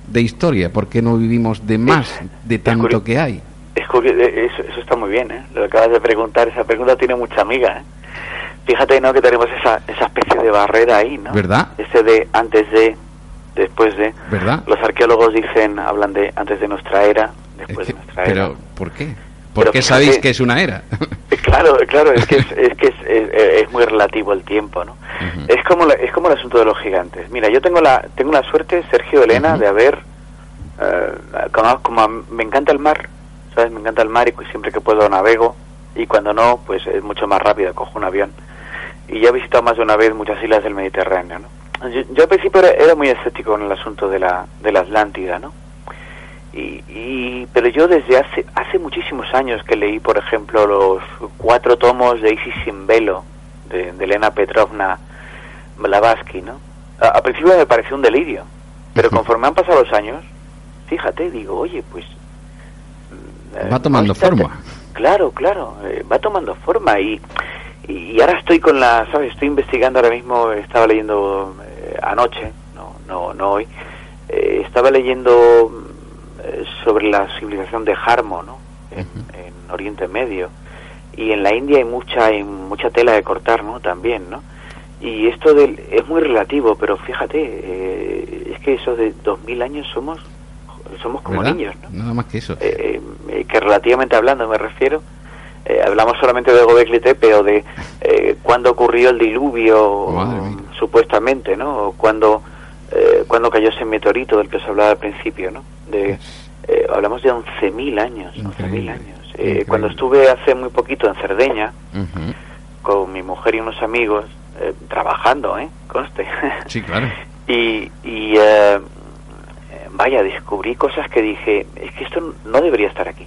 de historia? ¿Por qué no vivimos de más, de tanto que hay? Es curio- eh, eso, eso está muy bien, ¿eh? Lo que acabas de preguntar, esa pregunta tiene mucha amiga, ¿eh? Fíjate, ¿no? Que tenemos esa, esa especie de barrera ahí, ¿no? ¿Verdad? Ese de antes de, después de. ¿Verdad? Los arqueólogos dicen, hablan de antes de nuestra era, después de nuestra era. Pero, ¿por qué? ¿Por Pero qué sabéis que es una era? Claro, claro, es que es, es que es, es- es muy relativo el tiempo, ¿no? Es como la- es como el asunto de los gigantes. Mira, yo tengo la tengo la suerte, Sergio Elena, de haber eh, como, como me encanta el mar, ¿sabes? Me encanta el mar y siempre que puedo navego y cuando no, pues es mucho más rápido, cojo un avión. Y ya he visitado más de una vez muchas islas del Mediterráneo, ¿no? Yo, yo al principio era, era muy escéptico con el asunto de la de la Atlántida, ¿no? Y, y- pero yo desde hace hace muchísimos años que leí por ejemplo los cuatro tomos de Isis sin velo de, de Elena Petrovna Blavatsky no a, a principio me pareció un delirio pero conforme han pasado los años fíjate digo oye pues mm, eh, Va tomando está- forma. claro claro eh, va tomando forma y y ahora estoy con la sabes estoy investigando ahora mismo estaba leyendo eh, anoche no no no hoy eh, estaba leyendo eh, sobre la civilización de Jarmo, ¿no? En, en Oriente Medio. Y en la India hay mucha hay mucha tela de cortar, ¿no? También, ¿no? Y esto del, es muy relativo, pero fíjate, eh, es que eso de 2000 años somos somos como ¿Verdad? niños, ¿no? Nada más que eso. Eh, eh, que relativamente hablando me refiero, eh, hablamos solamente de Gobekli Tepe o de eh, cuándo ocurrió el diluvio, supuestamente, ¿no? O cuándo, eh, cuándo cayó ese meteorito del que os hablaba al principio, ¿no? De, eh, hablamos de 11.000 años, 11.000 Increíble, años. Eh, cuando estuve hace muy poquito en Cerdeña, con mi mujer y unos amigos, trabajando, ¿eh? Conste. Sí, claro. y, y eh, vaya, descubrí cosas que dije, es que esto no debería estar aquí.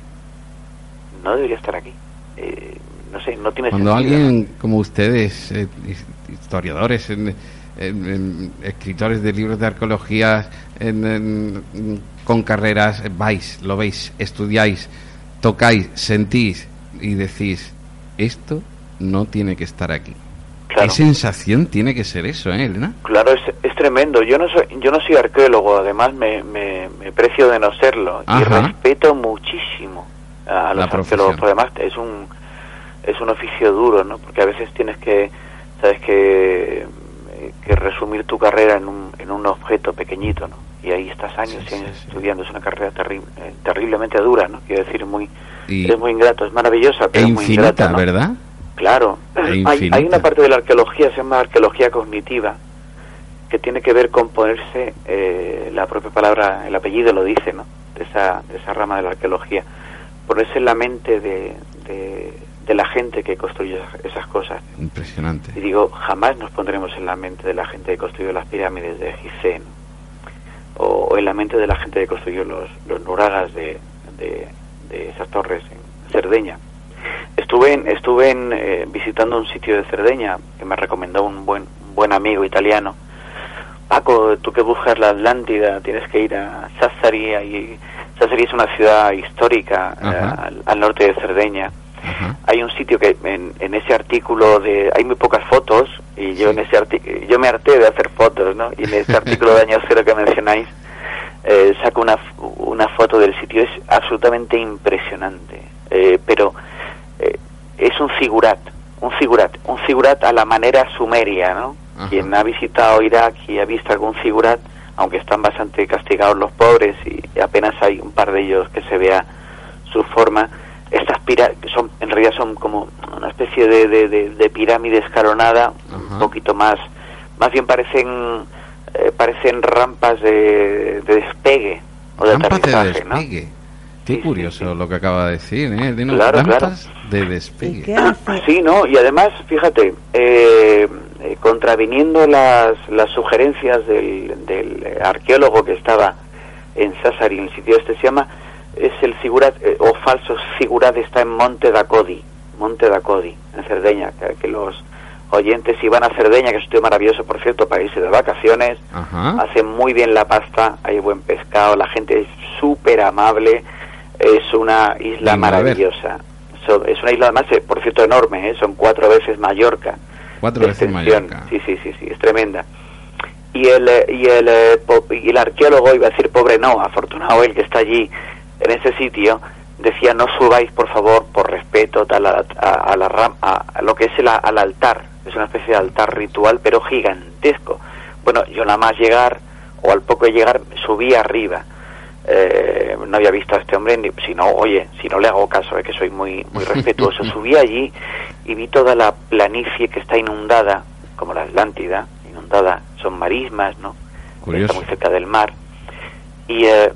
No debería estar aquí. Eh, no sé, no tiene Cuando sentido. alguien como ustedes, eh, his- historiadores, en- en- en- escritores de libros de arqueología, con carreras, eh, vais, lo veis, estudiáis, tocáis, sentís y decís, esto no tiene que estar aquí. Claro. ¿Qué sensación tiene que ser eso, eh, Elena? Claro, es, es tremendo. Yo no soy, yo no soy arqueólogo, además me, me, me precio de no serlo y respeto muchísimo a los arqueólogos. Porque además es un es un oficio duro, ¿no? Porque a veces tienes que, sabes que, que resumir tu carrera en un, en un objeto pequeñito, ¿no? Y ahí estás años Sí, y años sí, estudiando. Es una carrera terrible, eh, terriblemente dura, ¿no? Quiero decir, muy Y, es muy ingrato, es maravillosa, e pero es muy ingrata, ¿no? ¿verdad? Claro, E hay, hay una parte de la arqueología, se llama arqueología cognitiva, que tiene que ver con ponerse, eh, la propia palabra, el apellido lo dice, ¿no? De esa, de esa rama de la arqueología, ponerse en la mente de, de, de la gente que construyó esas- cosas. Y Impresionante. digo, jamás nos pondremos en la mente de la gente que construyó las pirámides de Gizeh, o, o en la mente de la gente que construyó los, los nuragas de, de, de esas torres en Cerdeña. Estuve en, estuve en, eh, visitando un sitio de Cerdeña que me recomendó un buen, un buen amigo italiano. Paco, tú que buscas la Atlántida, tienes que ir a Sassari. Ahí, Sassari es una ciudad histórica eh, al, al norte de Cerdeña. Hay un sitio que en, en ese artículo de hay muy pocas fotos y yo Sí. en ese artículo yo me harté de hacer fotos no y en ese artículo de año cero que mencionáis eh, saco una una foto del sitio es absolutamente impresionante. Eh, pero eh, es un figurat un figurat un figurat a la manera sumeria no Ajá. quien ha visitado Irak y ha visto algún figurat aunque están bastante castigados los pobres y apenas hay un par de ellos que se vea su forma estas pirámides son en realidad son como una especie de, de, de- de pirámide escalonada Ajá. un poquito más más bien parecen eh, parecen rampas de, de despegue o de Rampas de aterrizaje ¿no? despegue. Qué Sí, sí, curioso sí. lo que acaba de decir, ¿eh? De unas Claro, claro. rampas de ¿Y despegue. qué hace? Sí, ¿no? Y además, fíjate, eh, eh, contraviniendo las, las sugerencias del, del arqueólogo que estaba en Sassari, en el sitio este, se llama, es el figurat, eh, o falso figurat, está en Monte da Codi, Monte da Codi, en Cerdeña, que, que los oyentes si van a Cerdeña, que es un sitio maravilloso, por cierto, para irse de vacaciones, Ajá. hacen muy bien la pasta, hay buen pescado, la gente es súper amable, es una isla maravillosa. So- es una isla además, eh, por cierto, enorme, ¿eh? son cuatro veces Mallorca. Cuatro veces. Sí, sí, sí, sí, es tremenda. Y el, eh, y, el, eh, y el arqueólogo, iba a decir pobre no, afortunado él que está allí, en ese sitio, decía no subáis por favor por respeto tal, a, a, la ram, a, lo que es el, al altar es una especie de altar ritual pero gigantesco bueno yo nada más llegar o al poco de llegar subí arriba eh, no había visto a este hombre ni, si no oye si no le hago caso es que soy muy muy respetuoso. Subí allí y vi toda la planicie que está inundada como la Atlántida inundada son marismas no está muy cerca del mar. Y eh,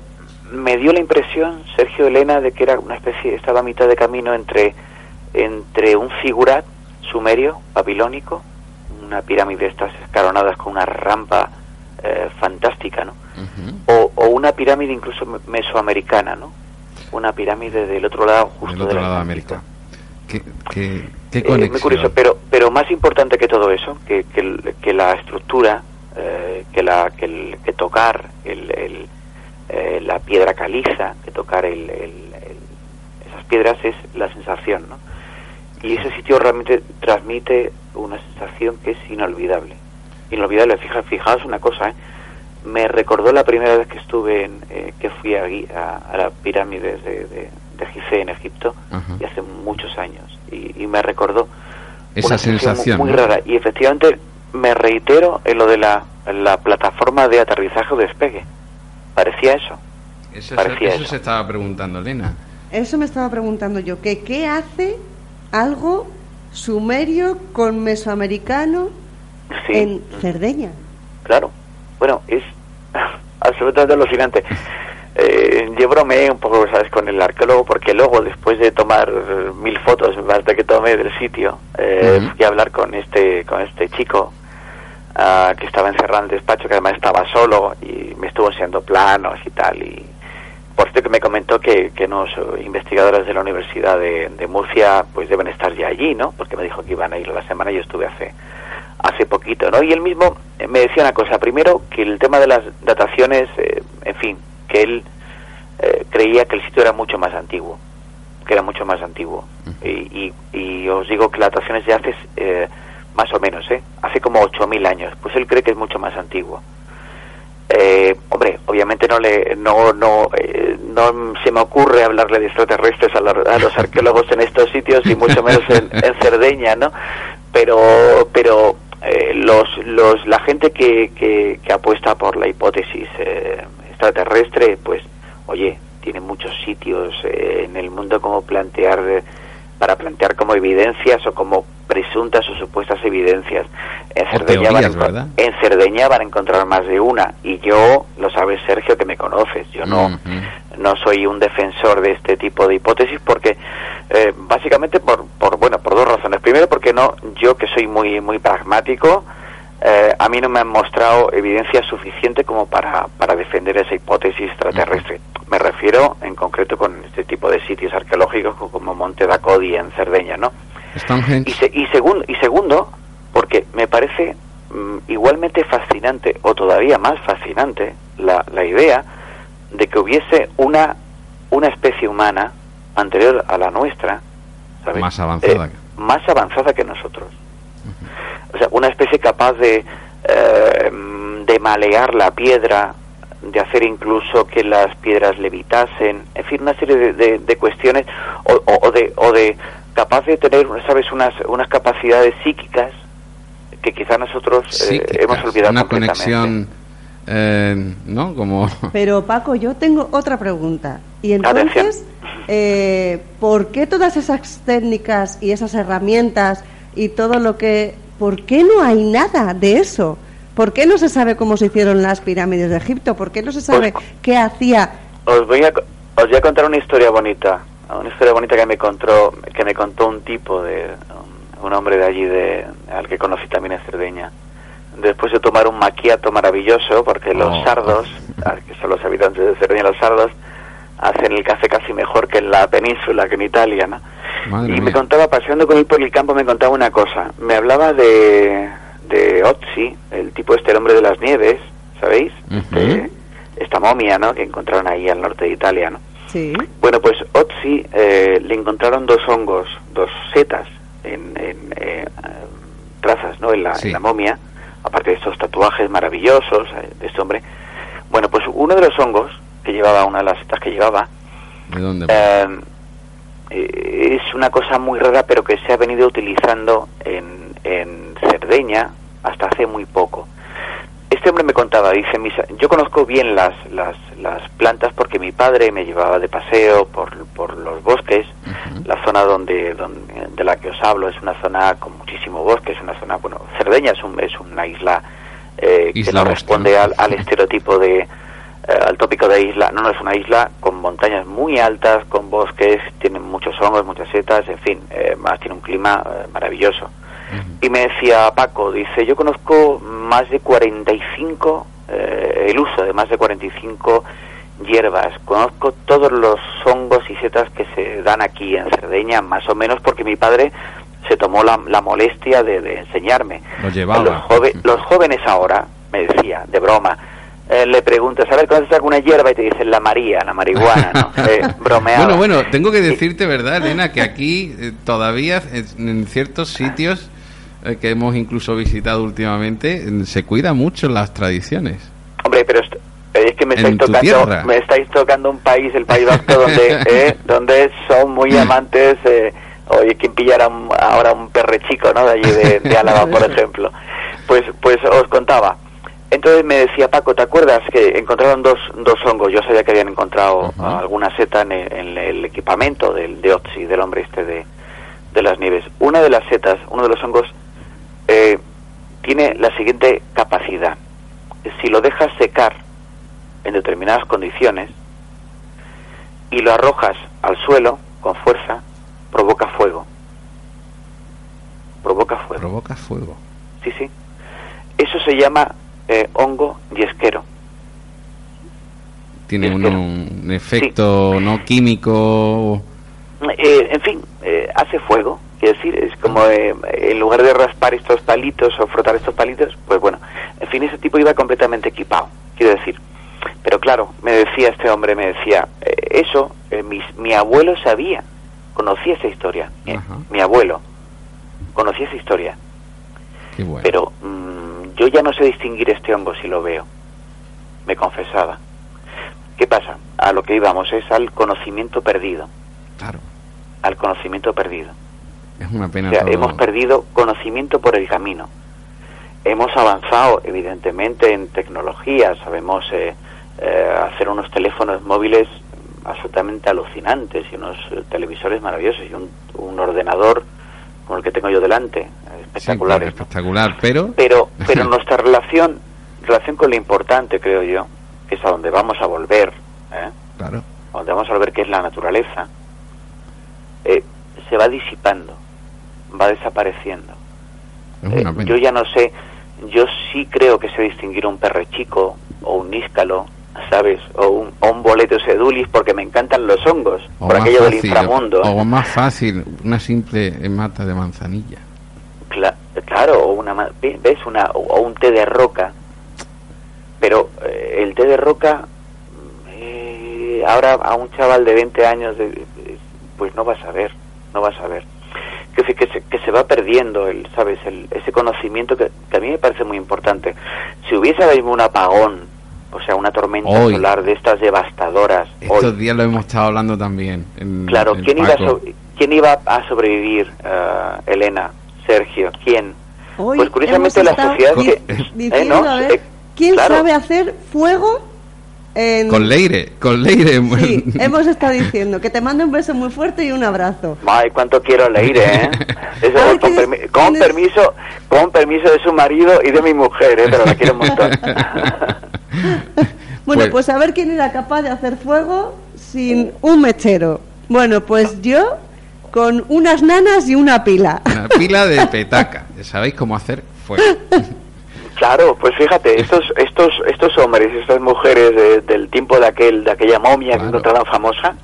me dio la impresión, Sergio Elena, de que era una especie, estaba a mitad de camino entre, entre un figurat sumerio, babilónico, una pirámide de estas escalonadas con una rampa eh, fantástica, ¿no? o, o, una pirámide incluso mesoamericana, ¿no? Una pirámide del otro lado, justo del otro lado de América. ¿Qué, qué, qué conexión? Eh, muy curioso, pero, pero más importante que todo eso, que, que, que la estructura, eh, que, la, que, el, que tocar el, el eh, la piedra caliza, de tocar el, esas piedras es la sensación, ¿no? Y ese sitio realmente transmite una sensación que es inolvidable. Inolvidable, Fija, fijaos una cosa, ¿eh? me recordó la primera vez que estuve, en, eh, que fui a, a, las pirámides de, de, Gizeh en Egipto, y hace muchos años, y, me recordó esa sensación, muy, rara. Y efectivamente me reitero en lo de la, la plataforma de aterrizaje o despegue parecía eso. Eso, parecía eso, se estaba preguntando, Elena. Eso me estaba preguntando yo, que qué hace algo sumerio con mesoamericano en Cerdeña. Claro, bueno, es absolutamente alucinante. Eh, yo bromeé un poco, ¿sabes?, con el arqueólogo, porque luego, después de tomar mil fotos, basta que tomé del sitio, eh, fui a hablar con este, con este chico, que estaba encerrado en el despacho, que además estaba solo y me estuvo enseñando planos y tal. Y por cierto que me comentó que, que los investigadores de la Universidad de, Murcia pues deben estar ya allí, ¿no? Porque me dijo que iban a ir la semana y yo estuve hace hace poquito, ¿no? Y él mismo me decía una cosa, primero que el tema de las dataciones, eh, en fin, que él eh, creía que el sitio era mucho más antiguo, que era mucho más antiguo. y, y, os digo que las dataciones de hace eh, más o menos, ¿eh? hace como 8.000 años, pues él cree que es mucho más antiguo. Eh, hombre, obviamente no le no no eh, no se me ocurre hablarle de extraterrestres a, los arqueólogos en estos sitios y mucho menos en, Cerdeña, ¿no? Pero pero eh, los los la gente que, que, que apuesta por la hipótesis extraterrestre, pues oye, tiene muchos sitios en el mundo como plantear para plantear como evidencias o como presuntas o supuestas evidencias. En Cerdeña, van en Cerdeña, van a encontrar más de una y yo, lo sabes Sergio que me conoces, yo no, no soy un defensor de este tipo de hipótesis porque eh, básicamente por, por, bueno, por dos razones. Primero porque no, yo que soy muy, muy pragmático, eh, a mí no me han mostrado evidencia suficiente como para, para defender esa hipótesis extraterrestre. Me refiero en concreto con este tipo de sitios arqueológicos como Monte Dacodi en Cerdeña, ¿no? Y, y, segundo, y segundo, porque me parece mm, igualmente fascinante, o todavía más fascinante, la, la idea de que hubiese una, una especie humana anterior a la nuestra, Más avanzada. Eh, más avanzada que nosotros o sea, una especie capaz de, eh, de malear la piedra, de hacer incluso que las piedras levitasen, en fin, una serie de, de, cuestiones, o, o, de, o de capaz de tener, ¿sabes?, unas, unas capacidades psíquicas que quizá nosotros eh, hemos olvidado una conexión eh, no como pero Paco yo tengo otra pregunta y entonces eh, por qué todas esas técnicas y esas herramientas y todo lo que ¿por qué no hay nada de eso? ¿Por qué no se sabe cómo se hicieron las pirámides de Egipto? ¿Por qué no se sabe pues, qué hacía? Os voy, a, os voy a contar una historia bonita, una historia bonita que me contó, que me contó un tipo de un, hombre de allí, de, al que conocí también en Cerdeña. Después de tomar un maquiato maravilloso, porque los oh. sardos, que son los habitantes de Cerdeña, los sardos, hacen el café casi mejor que en la península, que en Italia, ¿no? y me contaba, paseando con él por el campo, me contaba una cosa. Me hablaba de, de Otzi, el tipo este, el hombre de las nieves, ¿sabéis? Este, esta momia, ¿no? Que encontraron ahí al norte de Italia, ¿no? Sí. Bueno, pues Otzi eh, le encontraron dos hongos, dos setas en, en eh, trazas, ¿no? En la, en la momia, aparte de estos tatuajes maravillosos eh, de este hombre. Bueno, pues uno de los hongos que llevaba, una de las setas que llevaba, ¿De dónde? eh, es una cosa muy rara, pero que se ha venido utilizando en, en Cerdeña hasta hace muy poco. Este hombre me contaba, dice, Misa, yo conozco bien las, las, las plantas porque mi padre me llevaba de paseo por, por los bosques. La zona donde, donde de la que os hablo es una zona con muchísimo bosque, es una zona, bueno, Cerdeña es, un, es una isla eh, que no responde al, al estereotipo de, eh, al tópico de isla. No, no, es una isla con montañas muy altas, con bosques, tiene muchos hongos, muchas setas, en fin, eh, más tiene un clima eh, maravilloso. Y me decía Paco, dice, yo conozco más de 45, eh, el uso de más de 45 hierbas, conozco todos los hongos y setas que se dan aquí en Cerdeña, más o menos porque mi padre se tomó la, la molestia de, de enseñarme. Lo llevaba. Los, jove- los jóvenes ahora, me decía, de broma, eh, le preguntas, a ver, ¿conoces alguna hierba? Y te dicen la María, la marihuana, ¿no? Eh. Bueno, bueno, tengo que decirte, ¿verdad, Elena? Que aquí eh, todavía en ciertos sitios que hemos incluso visitado últimamente eh, se cuida mucho las tradiciones. Hombre, pero est- es que me estáis tocando, me estáis tocando un país, el País Vasco, donde, eh, donde son muy amantes. Eh, oye, ¿quién pillara un- ahora un perrechico, no? De allí de, de Álava, por ejemplo. Pues, pues os contaba. Entonces me decía Paco, ¿te acuerdas que encontraron dos, dos hongos? Yo sabía que habían encontrado alguna seta en el, en el equipamiento del de Otzi, del hombre este de, de las nieves. Una de las setas, uno de los hongos, eh, tiene la siguiente capacidad. Si lo dejas secar en determinadas condiciones y lo arrojas al suelo con fuerza, provoca fuego. Provoca fuego. Provoca fuego. Sí, sí. Eso se llama eh, hongo yesquero. Tiene un efecto no químico. Eh, en fin, eh, hace fuego. Quiero decir, es como eh, en lugar de raspar estos palitos o frotar estos palitos, pues bueno, en fin, ese tipo iba completamente equipado. Quiero decir, pero claro, me decía este hombre, me decía, eh, eso, eh, mis- mi abuelo sabía, conocía esa historia. Mi, Ajá. mi abuelo conocía esa historia. Qué bueno. Pero mm, yo ya no sé distinguir este hongo si lo veo. Me confesaba. ¿Qué pasa? A lo que íbamos es al conocimiento perdido. Claro. Al conocimiento perdido. Es una pena O sea, todo. hemos perdido conocimiento por el camino. Hemos avanzado, evidentemente, en tecnología. Sabemos eh, eh, hacer unos teléfonos móviles absolutamente alucinantes y unos eh, televisores maravillosos y un, un ordenador como el que tengo yo delante, Sí. ¿no? espectacular, pero pero pero nuestra relación relación con lo importante creo yo que es a donde vamos a volver ¿eh? claro. a donde vamos a volver que es la naturaleza eh, se va disipando va desapareciendo Es Eh, yo ya no sé yo sí creo que sé distinguir un perrechico o un níscalo sabes o un, o un boleto sedulis porque me encantan los hongos O por más aquello del fácil, inframundo O más fácil, una simple mata de manzanilla. Cla- claro, o una ves una o, un té de roca. Pero eh, el té de roca eh, ahora a un chaval de 20 años de- de- pues no vas a ver, no vas a ver. Que, se- que, se, que se va perdiendo el, sabes, el, ese conocimiento que, que a mí me parece muy importante. Si hubiese ahora mismo un apagón, o sea, una tormenta Hoy. solar de estas devastadoras, Estos hoy, días lo hemos estado hablando también. en- Claro, en ¿quién iba, so- ¿quién iba a sobrevivir, eh, Elena, Sergio? ¿Quién? Hoy Pues curiosamente la sociedad que... diciendo, ¿eh, no? a ver, Eh, ¿quién claro. sabe hacer fuego en... Con Leire, con Leire. Sí, hemos estado diciendo que te mande un beso muy fuerte y un abrazo. Ay, cuánto quiero leer, ¿eh? Eso, Ay, con, tienes- permi- con tienes- permiso, con permiso de su marido y de mi mujer, ¿eh? Pero la quiero un montón. Bueno, Pues- pues a ver quién era capaz de hacer fuego sin un mechero. Bueno, pues yo con unas nanas y una pila. Una pila de petaca. Ya sabéis cómo hacer fuego. Claro, pues fíjate, estos estos estos hombres, estas mujeres de- del tiempo de aquel de aquella momia que encontraron famosa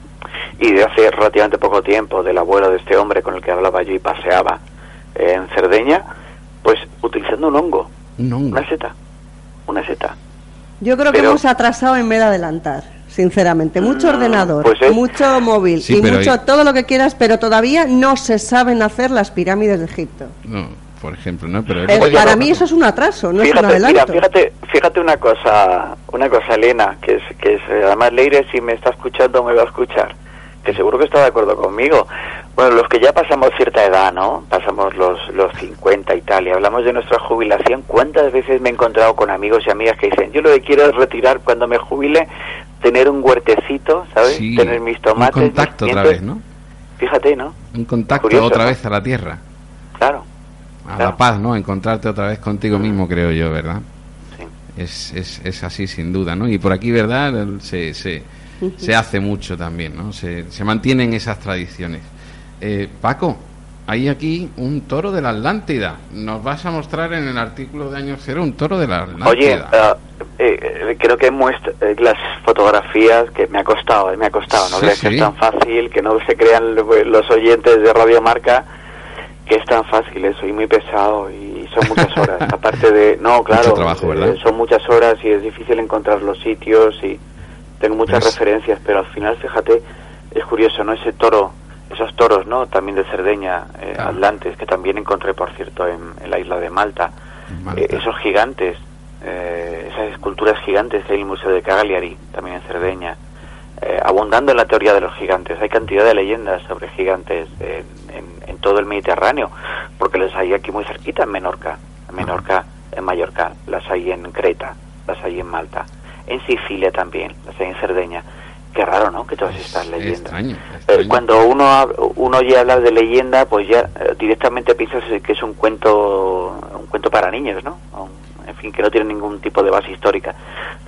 y de hace relativamente poco tiempo del abuelo de este hombre con el que hablaba yo y paseaba eh, en Cerdeña, pues utilizando un hongo, Un hongo. una seta, una seta. Yo creo que hemos atrasado en vez de adelantar, sinceramente. Mucho Mm, ordenador, pues es- mucho móvil Sí, y mucho hay- todo lo que quieras, pero todavía no se saben hacer las pirámides de Egipto. No, por ejemplo, ¿no? Pero Oye, para no. mí eso es un atraso, no es un fíjate, mira, adelanto. fíjate, fíjate una cosa, una cosa, Elena, que es, que es, además Leire si me está escuchando me va a escuchar. que seguro que está de acuerdo conmigo. Bueno, los que ya pasamos cierta edad, ¿no? Pasamos los, los 50 y tal, y hablamos de nuestra jubilación, ¿cuántas veces me he encontrado con amigos y amigas que dicen, yo lo que quiero es retirar cuando me jubile, tener un huertecito, ¿sabes? Sí, tener mis tomates. Un contacto mis otra vez, ¿no? Fíjate, ¿no? Un contacto Curioso, otra ¿no? vez a la tierra, Claro, a Claro. la paz, ¿no? Encontrarte otra vez contigo mismo, creo yo, ¿verdad? sí. Es, es, es así sin duda, ¿no? Y por aquí, ¿verdad? El- Se, se, se hace mucho también, ¿no? Se, se mantienen esas tradiciones. Eh, Paco, hay aquí un toro de la Atlántida. Nos vas a mostrar en el artículo de Año Cero un toro de la Atlántida. Oye, ah, eh, eh, creo que muestra eh, las fotografías que me ha costado, eh, me ha costado, no Sí, creas que es tan fácil, que no se crean lo- los oyentes de Radio Marca que es tan fácil, eh, soy muy pesado y son muchas horas, aparte de, no, claro, trabajo, eh, son muchas horas y es difícil encontrar los sitios y tengo muchas referencias, pero al final, fíjate, es curioso, ¿no? Ese toro, esos toros, ¿no? También de Cerdeña, eh, Claro. atlantes, que también encontré, por cierto, en, en la isla de Malta. Malta. Eh, esos gigantes, eh, esas esculturas gigantes que hay en el Museo de Cagliari, también en Cerdeña, eh, abundando en la teoría de los gigantes. Hay cantidad de leyendas sobre gigantes en, en- en todo el Mediterráneo, porque las hay aquí muy cerquita, en Menorca, en Menorca, en Mallorca, las hay en Creta, las hay en Malta, en Sicilia también, las hay en Cerdeña. Qué raro, ¿no? Que todas estas leyendas. extraño, cuando uno uno oye hablar de leyenda, pues ya eh, directamente piensas que es un cuento un cuento para niños, ¿no? Un- en fin, que no tiene ningún tipo de base histórica.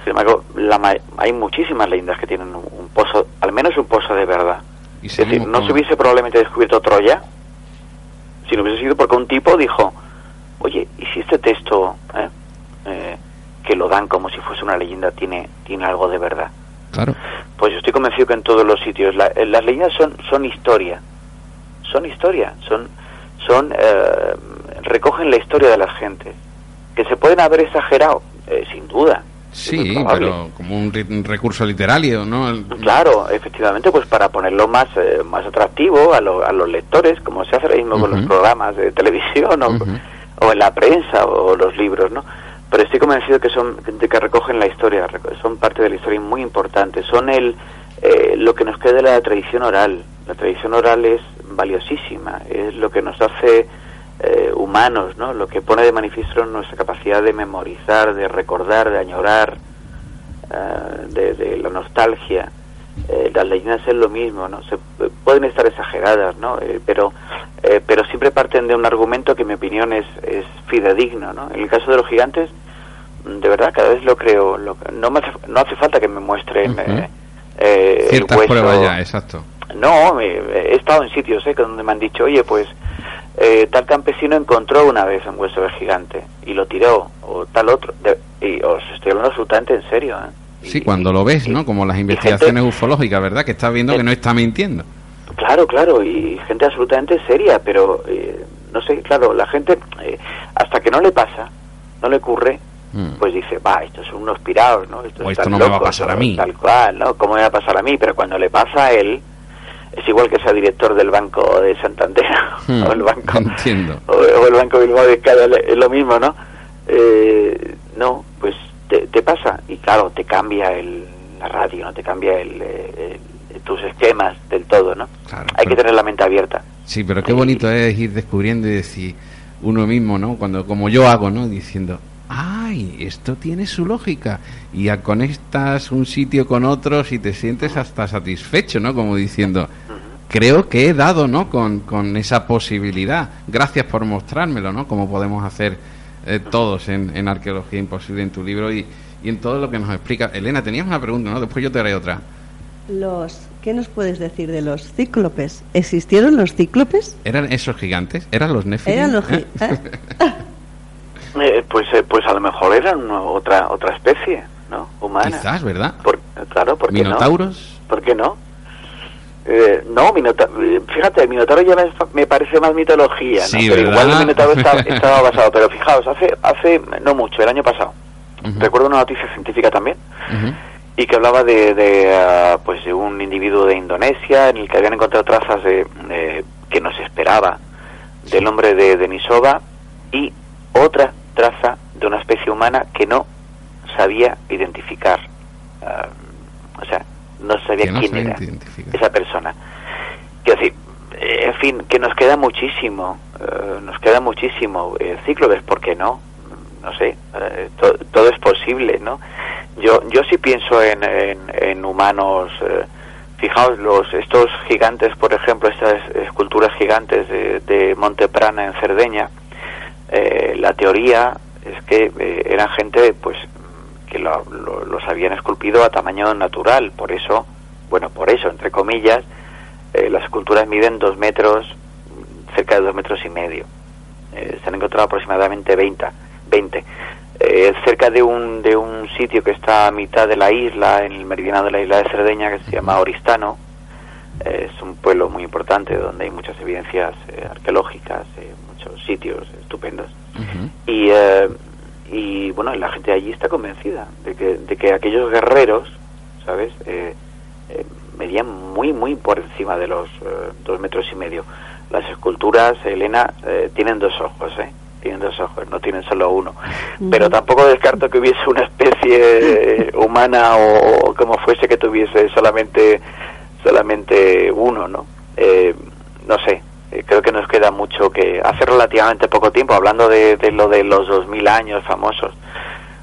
Sin embargo, la ma- hay muchísimas leyendas que tienen un, un pozo, al menos un pozo de verdad. Y Es decir, no con- se hubiese probablemente descubierto Troya si no hubiese sido porque un tipo dijo, oye, ¿y si este texto eh, eh, que lo dan como si fuese una leyenda tiene tiene algo de verdad? Claro. Pues yo estoy convencido que en todos los sitios la- eh, las leyendas son son historia, son historia, son son eh, recogen la historia de las gentes que se pueden haber exagerado, eh, sin duda. Sí, pero como un, recurso literario, ¿no? El- Claro, efectivamente, pues para ponerlo más eh, más atractivo a, lo- a los lectores, como se hace ahora mismo con los programas de televisión o, o en la prensa o los libros, ¿no? Pero estoy convencido que son de que recogen la historia, son parte de la historia muy importante, son el eh, lo que nos queda de la tradición oral. La tradición oral es valiosísima, es lo que nos hace eh, humanos, ¿no? Lo que pone de manifiesto nuestra capacidad de memorizar, de recordar, de añorar, eh, de, de la nostalgia. Eh, las leyendas es lo mismo, ¿no? Se, pueden estar exageradas, ¿no? Eh, pero, eh, pero siempre parten de un argumento que en mi opinión es, es fidedigno, ¿no? En el caso de los gigantes, de verdad, cada vez lo creo. Lo, no, me hace, no hace falta que me muestren Ujú. eh, eh, el Ciertas hueso. pruebas ya, exacto. No, he estado en sitios eh, donde me han dicho, oye, pues eh, tal campesino encontró una vez un hueso de gigante y lo tiró, o tal otro. De- y os estoy hablando absolutamente en serio. ¿eh? Sí, Y- cuando lo ves, y- ¿no? Como las investigaciones gente- ufológicas, ¿verdad? Que estás viendo que no está mintiendo. Claro, claro, y gente absolutamente seria, pero eh, no sé, claro, la gente, eh, hasta que no le pasa, no le ocurre, Mm. pues dice, va, estos son unos pirados, ¿no? Estos O esto no me va a pasar a mí. Tal cual, ¿no? ¿Cómo me va a pasar a mí? Pero cuando le pasa a él, es igual que sea director del Banco de Santander, Hmm, o el Banco... Entiendo. o, o el Banco Bilbao de Escala, es lo mismo, ¿no? Eh, no, pues te, te pasa y claro, te cambia el, la radio, ¿no? Te cambia el, eh, el- tus esquemas del todo, ¿no? Claro, Hay que tener la mente abierta. Sí, pero qué bonito es ir descubriendo y decir uno mismo, ¿no? Cuando, como yo hago, ¿no? Diciendo, ay, esto tiene su lógica. Y conectas un sitio con otros y te sientes hasta satisfecho, ¿no? Como diciendo, creo que he dado, ¿no? Con, con esa posibilidad. Gracias por mostrármelo, ¿no? Como podemos hacer eh, todos en, en Arqueología Imposible en tu libro y, y en todo lo que nos explica. Elena, tenías una pregunta, ¿no? Después yo te haré otra. Los, ¿Qué nos puedes decir de los cíclopes? ¿Existieron los cíclopes? ¿Eran esos gigantes? ¿Eran los Nephilim? Eran los ¿Eh? gi- ¿eh? Eh, pues, eh, pues a lo mejor eran una- otra otra especie, ¿no? Humana. Quizás, ¿verdad? Por- claro, ¿por qué no? ¿Minotauros? ¿Por qué no? Eh, no, Minota- eh, fíjate, Minotauro ya me, me parece más mitología, pero igual el Minotauro está- estaba basado. Pero fijaos, hace, hace no mucho, el año pasado, recuerdo una noticia científica también, y que hablaba de, de, ah, pues de un individuo de Indonesia en el que habían encontrado trazas de, de- que no se esperaba del hombre de Denisova y otra traza de una especie humana que no sabía identificar. Ah, o sea, no sabía Que no quién era esa persona. Quiero decir, eh, en fin, que nos queda muchísimo, eh, nos queda muchísimo. Eh, Cíclopes, ¿por qué no? No sé, eh, to- todo es posible, ¿no? Yo, yo sí pienso en, en, en humanos, eh, fijaos, los, estos gigantes, por ejemplo, estas esculturas gigantes de, de Monteprana en Cerdeña, eh, la teoría es que eran gente, pues, que lo- lo- los habían esculpido a tamaño natural, por eso, bueno, por eso, entre comillas, eh, las esculturas miden dos metros, cerca de dos metros y medio. Eh, se han encontrado aproximadamente 20. 20. Eh, cerca de un, de un sitio que está a mitad de la isla, en el meridiano de la isla de Cerdeña, que se llama Oristano. Es un pueblo muy importante donde hay muchas evidencias arqueológicas, muchos sitios estupendos. Ujú. Y, eh, y bueno, la gente allí está convencida de que, de que aquellos guerreros, ¿sabes? Eh, eh, medían muy, muy por encima de los eh, dos metros y medio. Las esculturas, Elena, eh, tienen dos ojos, ¿eh? Tienen dos ojos, no tienen solo uno. Pero tampoco descarto que hubiese una especie humana o, o como fuese que tuviese solamente solamente uno, ¿no? Eh, no sé, creo que nos queda mucho que hace relativamente poco tiempo, hablando de, de lo de los 2000 años famosos.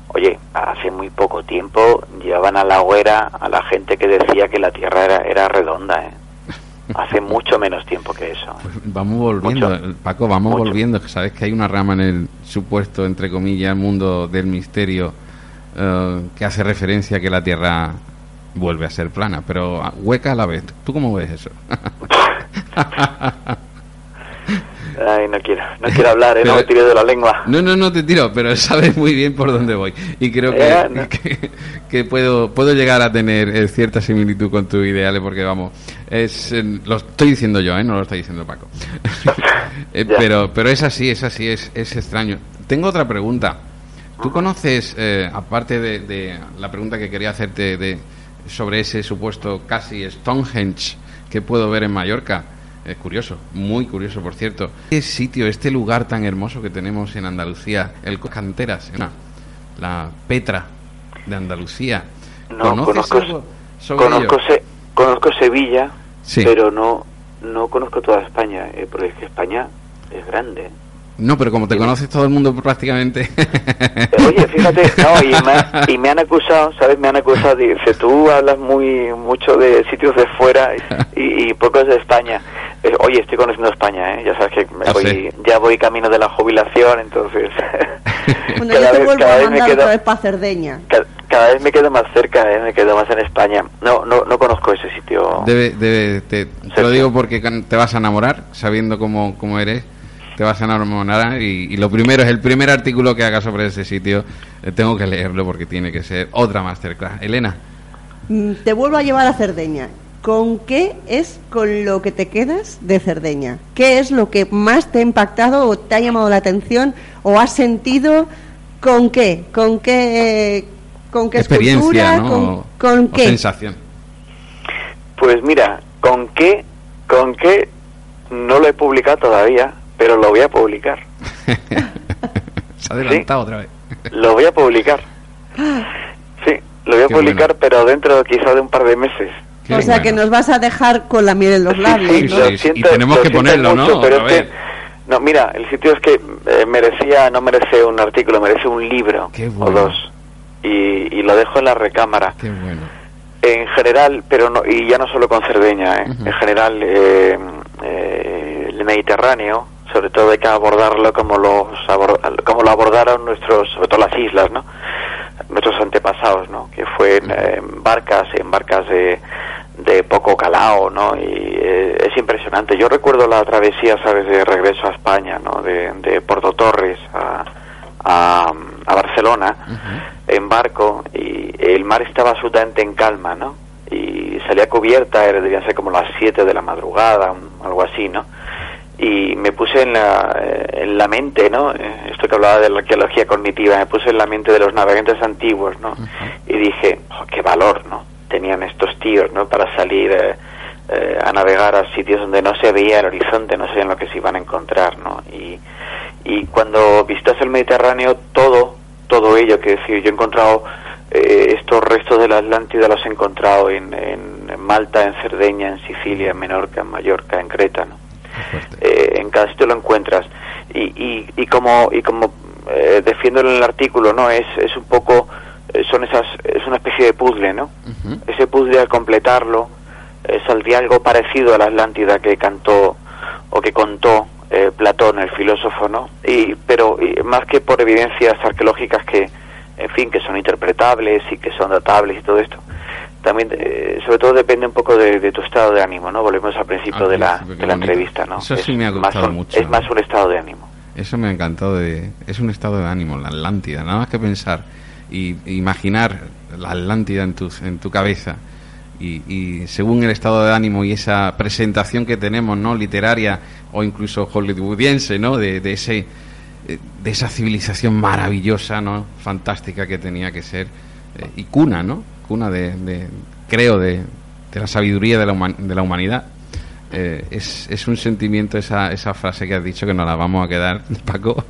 Oye, hace muy poco tiempo llevaban a la hoguera a la gente que decía que la Tierra era, era redonda, ¿eh? Hace mucho menos tiempo que eso. ¿eh? Pues vamos volviendo, Mucho. Paco, vamos Mucho. volviendo, que sabes que hay una rama en el supuesto, entre comillas, mundo del misterio eh, que hace referencia a que la Tierra vuelve a ser plana, pero hueca a la vez. ¿Tú cómo ves eso? Ay, no quiero, no quiero hablar, ¿eh? no Pero- me tires de la lengua. No, no, no te tiro, pero sabes muy bien por dónde voy. Y creo que, Eh, no. que, que puedo, puedo llegar a tener eh, cierta similitud con tus ideales, porque vamos, es eh, lo estoy diciendo yo, ¿eh? no lo está diciendo Paco. Eh, pero, pero es así, es así, es, es extraño. Tengo otra pregunta. ¿Tú conoces, eh, aparte de, de la pregunta que quería hacerte de, sobre ese supuesto casi Stonehenge que puedo ver en Mallorca? Es curioso, muy curioso, por cierto. ¿Qué sitio, este lugar tan hermoso que tenemos en Andalucía, el Canteras, la, la Petra de Andalucía? No, ¿Conoces conozco, algo sobre conozco, ello? Se- conozco Sevilla, Sí. pero no no conozco toda España, eh, porque es que España es grande. No, pero como te conoces todo el mundo prácticamente. Eh, Oye, fíjate, no, y me, y me han acusado, ¿sabes? Me han acusado, dice, tú hablas muy mucho de sitios de fuera y, y pocos de España. Eh, oye, estoy conociendo España, ¿eh? Ya sabes que me Ah, voy, sí. ya voy camino de la jubilación, entonces... Bueno, cada yo te vez- vuelvo cada a vez me mandar quedo- otra vez para Cerdeña. ca- cada vez me quedo más cerca, ¿eh? Me quedo más en España. No, no, no conozco ese sitio. Debe, debe, te, te lo digo porque te vas a enamorar, sabiendo cómo, cómo eres, te vas a enamorar y, y lo primero es el primer artículo que haga sobre ese sitio, eh, tengo que leerlo porque tiene que ser otra masterclass. Elena, Mm, Te vuelvo a llevar a Cerdeña. ¿Con qué es con lo que te quedas de Cerdeña? ¿Qué es lo que más te ha impactado o te ha llamado la atención o has sentido? ¿Con qué? ¿Con qué? ¿Con qué experiencia, escultura? ¿no? ¿Con, O- con o qué? sensación. Pues mira, ¿con qué? ¿Con qué? No lo he publicado todavía, pero lo voy a publicar. Se ha adelantado otra vez. Lo voy a publicar. Sí, lo voy a Qué publicar, bueno. pero dentro quizá de un par de meses. Qué o sea que nos vas a dejar con la miel en los Sí, labios, sí, ¿no? lo sí, siento- y tenemos lo que ponerlo, mucho, ¿no? Pero es que, no, mira, el sitio es que eh, merecía, no merece un artículo, merece un libro Qué o dos. Y, y lo dejo en la recámara. Qué bueno. En general, pero no, y ya no solo con Cerdeña, ¿eh? En general eh, eh, el Mediterráneo, sobre todo hay que abordarlo como, los como lo abordaron nuestros, sobre todo las islas, ¿no? Nuestros antepasados, ¿no? que fue en, en barcas, en barcas de, de poco calao, ¿no? y eh, es impresionante. Yo recuerdo la travesía, ¿sabes?, de regreso a España, ¿no? de, de Porto Torres a, a, a Barcelona en barco y el mar estaba absolutamente en calma, ¿no? Y salía cubierta, era, debía ser como las 7 de la madrugada, un- algo así, ¿no? Y me puse en la, en la mente, ¿no? Esto que hablaba de la arqueología cognitiva, me puse en la mente de los navegantes antiguos, ¿no? Y dije, "Oh, qué valor, ¿no? Tenían estos tíos, ¿no? Para salir eh, eh, a navegar a sitios donde no se veía el horizonte, no sabían lo que se iban a encontrar, ¿no? Y, y cuando visitas el Mediterráneo, todo, todo ello, que decir, yo he encontrado eh, estos restos de la Atlántida, los he encontrado en, en Malta, en Cerdeña, en Sicilia, en Menorca, en Mallorca, en Creta, ¿no? Eh, en cada sitio lo encuentras. Y, y, y como, y como eh, defiendo en el artículo, ¿no? Es, es un poco, eh, son esas, es una especie de puzzle, ¿no? Ese puzzle al completarlo eh, saldría algo parecido a la Atlántida que cantó o que contó eh, Platón, el filósofo, ¿no? Y, pero y más que por evidencias arqueológicas que, en fin, que son interpretables y que son datables y todo esto, también, eh, sobre todo depende un poco de, de tu estado de ánimo, ¿no? Volvemos al principio Al de la, de la entrevista, ¿no? Eso sí Es me ha más gustado un- mucho. Es más un estado de ánimo. Eso me ha encantado. De, es un estado de ánimo, la Atlántida. Nada más que pensar y imaginar la Atlántida en tu, en tu cabeza. Y, y según el estado de ánimo y esa presentación que tenemos, ¿no? Literaria o incluso hollywoodiense, ¿no? De, de ese de esa civilización maravillosa, ¿no? Fantástica que tenía que ser eh, y cuna, ¿no? Cuna de, de- creo de, de la sabiduría de la, human- de la humanidad. Eh, es, es un sentimiento esa, esa frase que has dicho que nos la vamos a quedar, Paco.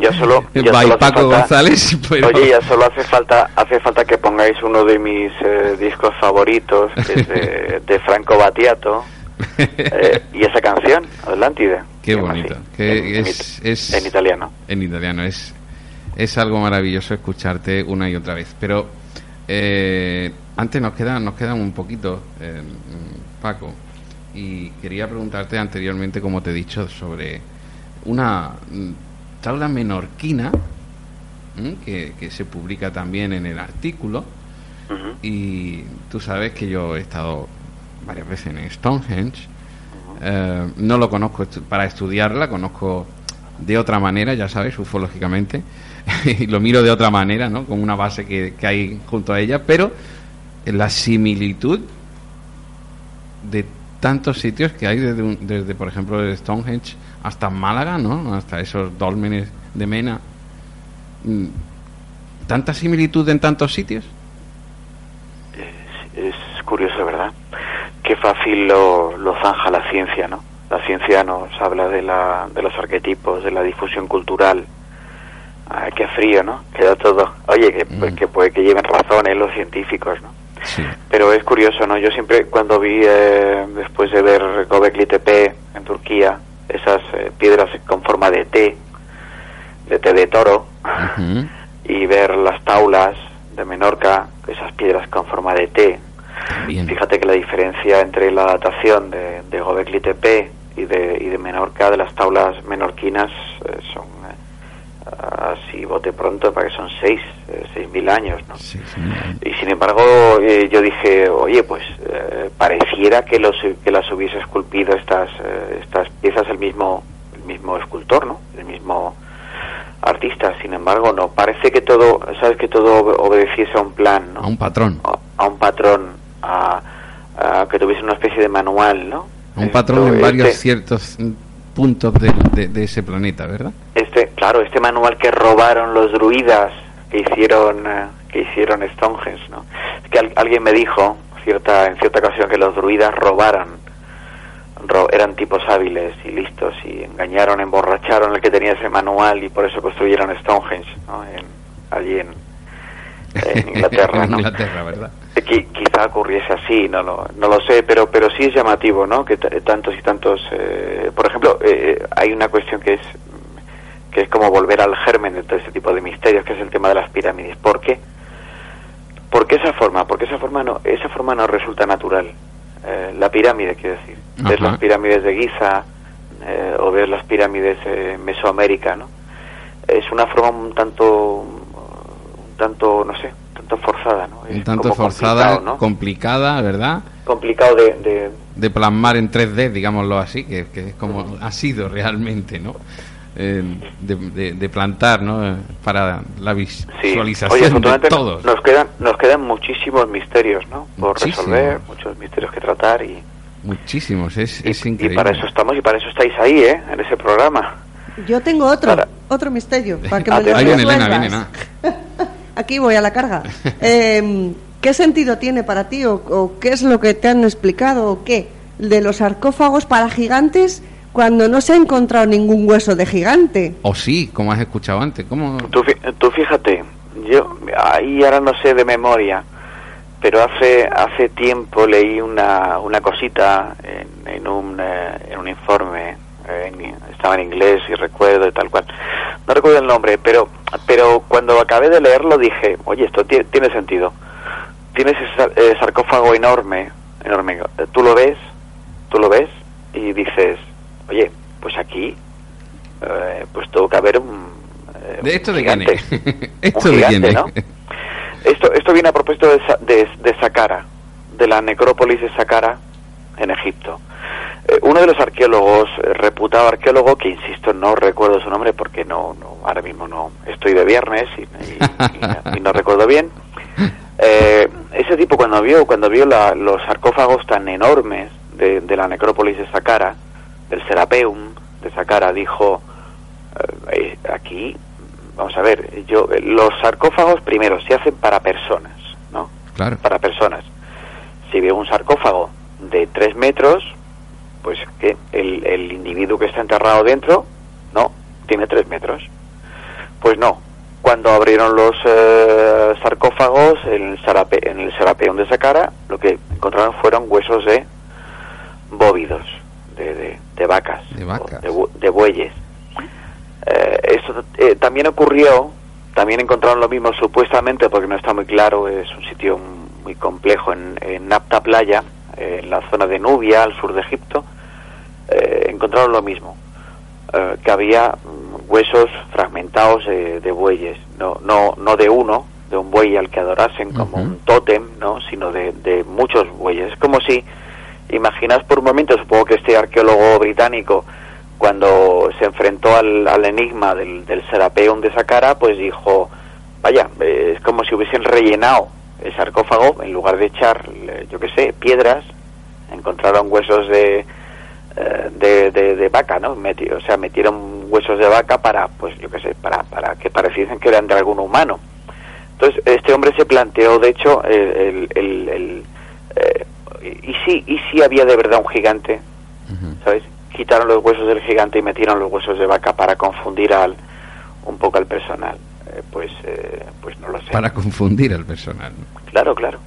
Ya solo, ya By solo Paco falta- González. pero- Oye, ya solo hace falta hace falta que pongáis uno de mis eh, discos favoritos, que es de, de Franco Battiato, eh, y esa canción, Atlántide. Qué bonito. así, que en, es, en- es- en italiano. En italiano. Es, es algo maravilloso escucharte una y otra vez. Pero eh, antes nos queda, nos queda un poquito, eh, Paco. Y quería preguntarte anteriormente, como te he dicho, sobre una tabla menorquina que, que se publica también en el artículo. Y tú sabes que yo he estado varias veces en Stonehenge. Eh, no lo conozco estu- para estudiarla, conozco de otra manera, ya sabes, ufológicamente. y lo miro de otra manera, ¿no? Con una base que, que hay junto a ella. Pero la similitud de tantos sitios que hay desde, un- desde por ejemplo, el Stonehenge hasta Málaga, ¿no? Hasta esos dólmenes de Mena. Mm, ¿Tanta similitud en tantos sitios? Es, es curioso, ¿verdad? Qué fácil lo, lo zanja la ciencia, ¿no? La ciencia nos habla de, la, de los arquetipos, de la difusión cultural. Ay, qué frío, ¿no? Queda todo. Oye, que, pues, Mm. que puede que lleven razón ¿eh? los científicos, ¿no? Sí. Pero es curioso, ¿no? Yo siempre cuando vi, eh, después de ver Göbekli Tepe en Turquía, esas eh, piedras con forma de T, de T de toro, y ver las taulas de Menorca, esas piedras con forma de T, También. Fíjate que la diferencia entre la datación de, de Göbekli Tepe y de, y de Menorca, de las tablas menorquinas, eh, son, así bote pronto, para que son seis, eh, seis mil años, ¿no? Sí, sí. Y sin embargo, eh, yo dije, oye, pues eh, pareciera que, los, que las hubiese esculpido estas, eh, estas piezas el mismo, el mismo escultor, ¿no? El mismo artista. Sin embargo, no. Parece que todo, sabes que todo obe- obedeciese a un plan, ¿no? A un patrón. a, a un patrón, a, a que tuviese una especie de manual, ¿no? A un Esto, patrón en varios este- ciertos puntos de, de- de ese planeta, ¿verdad? Claro, este manual que robaron los druidas que hicieron eh, que hicieron Stonehenge, ¿no? Es que al- alguien me dijo cierta en cierta ocasión que los druidas robaron ro- eran tipos hábiles y listos y engañaron, emborracharon el que tenía ese manual y por eso construyeron Stonehenge, ¿no? En- allí en, en Inglaterra, en ¿no? Inglaterra, ¿verdad? Qui- quizá ocurriese así, no lo, no lo sé, pero pero sí es llamativo, ¿no? Que tantos y tantos, eh, por ejemplo, eh, eh, hay una cuestión que es que es como volver al germen de todo este tipo de misterios, que es el tema de las pirámides. ¿Por qué? ¿Por qué esa forma? Porque esa forma no, esa forma no resulta natural. Eh, la pirámide, quiero decir. Ves Ajá. las pirámides de Giza eh, o ves las pirámides eh, Mesoamérica, ¿no? Es una forma un tanto, un tanto, no sé, un tanto forzada, ¿no? Un tanto forzada, complicada, ¿verdad? complicado de, de- De plasmar en 3D, digámoslo así, que, que es como ha sido realmente, ¿no? Eh, de, de- de plantar, ¿no? Eh, Para la sí. visualización Oye, de todos. nos quedan nos quedan muchísimos misterios, ¿no? Por resolver, muchos misterios que tratar y, Muchísimos, es, y, es y increíble. para eso estamos y para eso estáis ahí, ¿eh? En ese programa. Yo tengo otro, otro misterio, para que me Ahí lo viene Elena, viene. Aquí voy a la carga. Eh, ¿Qué sentido tiene para ti o, o qué es lo que te han explicado o qué de los sarcófagos para gigantes cuando no se ha encontrado ningún hueso de gigante? O sí, como has escuchado antes. ¿Cómo? Tú, tú fíjate, yo ahí ahora no sé de memoria, pero hace hace tiempo leí una, una cosita en, en un, eh, en un informe, eh, en- estaba en inglés y recuerdo y tal cual. No recuerdo el nombre, pero pero cuando acabé de leerlo dije, oye, esto tie- tiene sentido. Tienes ese sar- eh, sarcófago enorme, enorme. Tú lo ves, tú lo ves y dices, oye, pues aquí, eh, pues tuvo que haber un... eh, ¿De un esto de quién gigante. es? ¿Esto Un de quién gigante, es? ¿no? Esto, esto viene a propósito de, de, de Saqqara, de la necrópolis de Saqqara en Egipto. Eh, uno de los arqueólogos, eh, reputado arqueólogo, que insisto, no recuerdo su nombre porque no, no ahora mismo no estoy de viernes y, y- y- y no recuerdo bien. Eh, ese tipo cuando vio cuando vio la- los sarcófagos tan enormes de, de la necrópolis de Saqqara, del Serapeum de Saqqara, dijo eh, eh, aquí vamos a ver, yo eh, los sarcófagos primero se hacen para personas, ¿no? Claro. Para personas. Si veo un sarcófago de tres metros, pues que el, el individuo que está enterrado dentro, no, tiene tres metros. Pues no. Cuando abrieron los eh, sarcófagos en el, Sarape, en el Serapeum de Saqqara, lo que encontraron fueron huesos de bóvidos, de, de, de vacas, De vacas. o de, bu- de bueyes. Eh, esto eh, también ocurrió, también encontraron lo mismo supuestamente, porque no está muy claro, es un sitio muy complejo en, en Napta Playa, eh, en la zona de Nubia, al sur de Egipto, eh, encontraron lo mismo, eh, que había mm, huesos fragmentados de, de bueyes, no, no, no de uno, de un buey al que adorasen como un tótem, ¿no? sino de, de muchos bueyes. Es como si, imaginas por un momento, supongo que este arqueólogo británico, cuando se enfrentó al, enigma del, del Serapeum de Saqqara, pues dijo, vaya, es como si hubiesen rellenado el sarcófago, en lugar de echar, yo qué sé, piedras, encontraron huesos de, eh, de, de, de vaca, ¿no? Meti- o sea, metieron huesos de vaca para, pues yo qué sé, para, para que pareciesen que eran de algún humano. Entonces, este hombre se planteó, de hecho, el, el, el- el, eh, y sí, y sí había de verdad un gigante. ¿sabes? Quitaron los huesos del gigante y metieron los huesos de vaca para confundir al, un poco al personal. Eh, pues, eh, pues no lo sé. Para confundir al personal. ¿no? Claro, claro.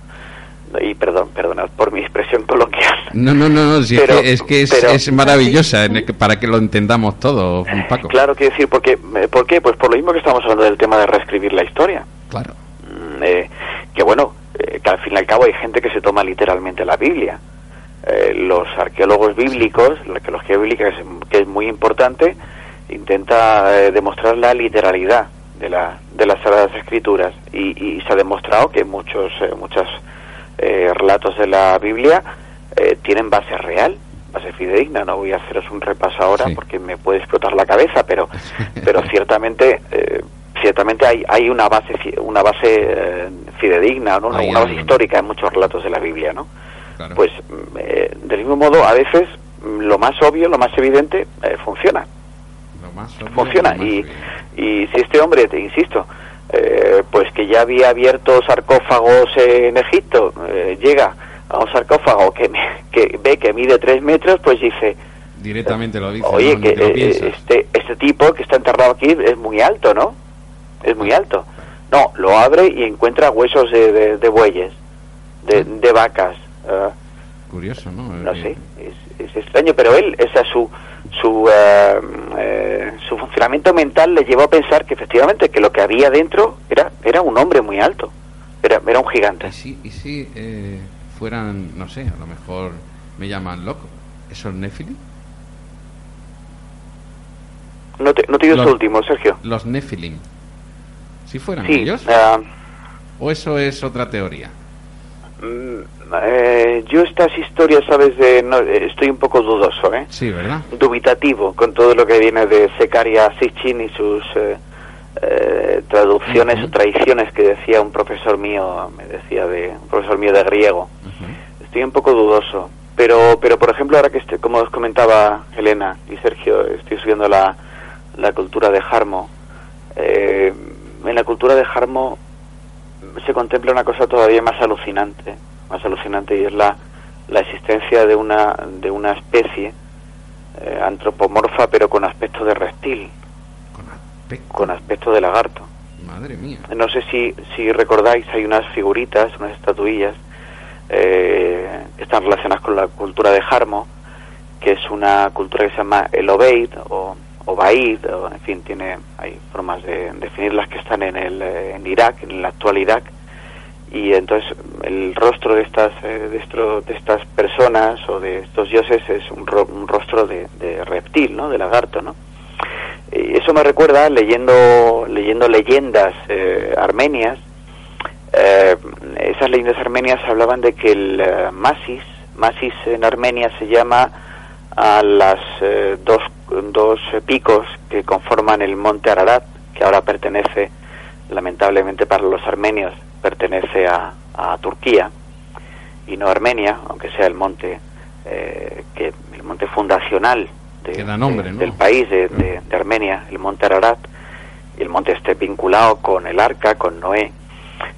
Y perdón, perdonad por mi expresión coloquial. No, no, no, no, si es Pero- que es, que es, pero- es maravillosa en el que- para que lo entendamos todo, Paco. Claro, quiero decir, porque, eh, ¿por qué? Pues por lo mismo que estamos hablando del tema de reescribir la historia. Claro. Eh, que bueno, eh, que al fin y al cabo hay gente que se toma literalmente la Biblia. Eh, los arqueólogos bíblicos, la arqueología bíblica, que es, que es muy importante, intenta eh, demostrar la literalidad de, la, de las Sagradas Escrituras y, y se ha demostrado que muchos muchos relatos de la Biblia eh, tienen base real, base fidedigna. No voy a haceros un repaso ahora Sí. porque me puede explotar la cabeza, pero pero ciertamente eh, ciertamente hay, hay una base una base eh, fidedigna, ¿no? una, base histórica en muchos relatos de la Biblia, ¿no? claro. Pues eh, del mismo modo a veces mm, lo más obvio, lo más evidente eh, funciona Lo más obvio, funciona lo más y, y si este hombre, te insisto, eh, pues que ya había abierto sarcófagos en Egipto, llega a un sarcófago que, me- que ve que mide tres metros, pues dice, Directamente lo dice, oye, ¿no? que lo este, este tipo que está enterrado aquí es muy alto, ¿no? Es muy alto. No, lo abre y encuentra huesos de, de- de bueyes, de, de vacas. ah, Curioso, ¿no? no Eh, sé, es, es extraño, pero él, esa su su eh, eh, su funcionamiento mental le llevó a pensar que efectivamente que lo que había dentro era era un hombre muy alto, era era un gigante. Y si, y si eh, fueran, no sé, a lo mejor me llaman loco, ¿esos Nephilim? No te no te digo Los- esto último, Sergio. Los Nephilim. ¿Si fueran Sí, ellos? ah, ¿O eso es otra teoría? mm, eh, yo estas historias, sabes, de no, eh, estoy un poco dudoso, ¿eh? Sí, ¿verdad? dubitativo con todo lo que viene de Sekaria Sitchin y sus eh, eh, traducciones o tradiciones que decía un profesor mío, me decía de un profesor mío de griego. Estoy un poco dudoso, pero pero por ejemplo ahora que este, como os comentaba Elena y Sergio, estoy subiendo la, la cultura de Jarmo. eh, en la cultura de Jarmo se contempla una cosa todavía más alucinante, más alucinante y es la, la existencia de una de una especie eh, antropomorfa pero con aspecto de reptil, Con aspecto. con aspecto de lagarto. Madre mía. No sé si, si recordáis, hay unas figuritas, unas estatuillas eh, que están relacionadas con la cultura de Jarmo, que es una cultura que se llama el Obeid o Obaid, o, en fin, tiene hay formas de definirlas que están en, el, eh, en Irak, en la actual Irak, y entonces el rostro de estas eh, de, esto- de estas personas o de estos dioses es un, ro- un rostro de, de reptil, ¿no? De lagarto, ¿no? Y eso me recuerda leyendo leyendo leyendas eh, armenias. eh, esas leyendas armenias hablaban de que el eh, Masis, Masis en Armenia se llama a las eh, dos, dos picos que conforman el monte Ararat, que ahora pertenece, lamentablemente para los armenios, pertenece a, a Turquía y no a Armenia, aunque sea el monte eh, que el monte fundacional de- nombre, de- ¿no? del país de, de- de Armenia, el monte Ararat, y el monte esté vinculado con el arca, con Noé.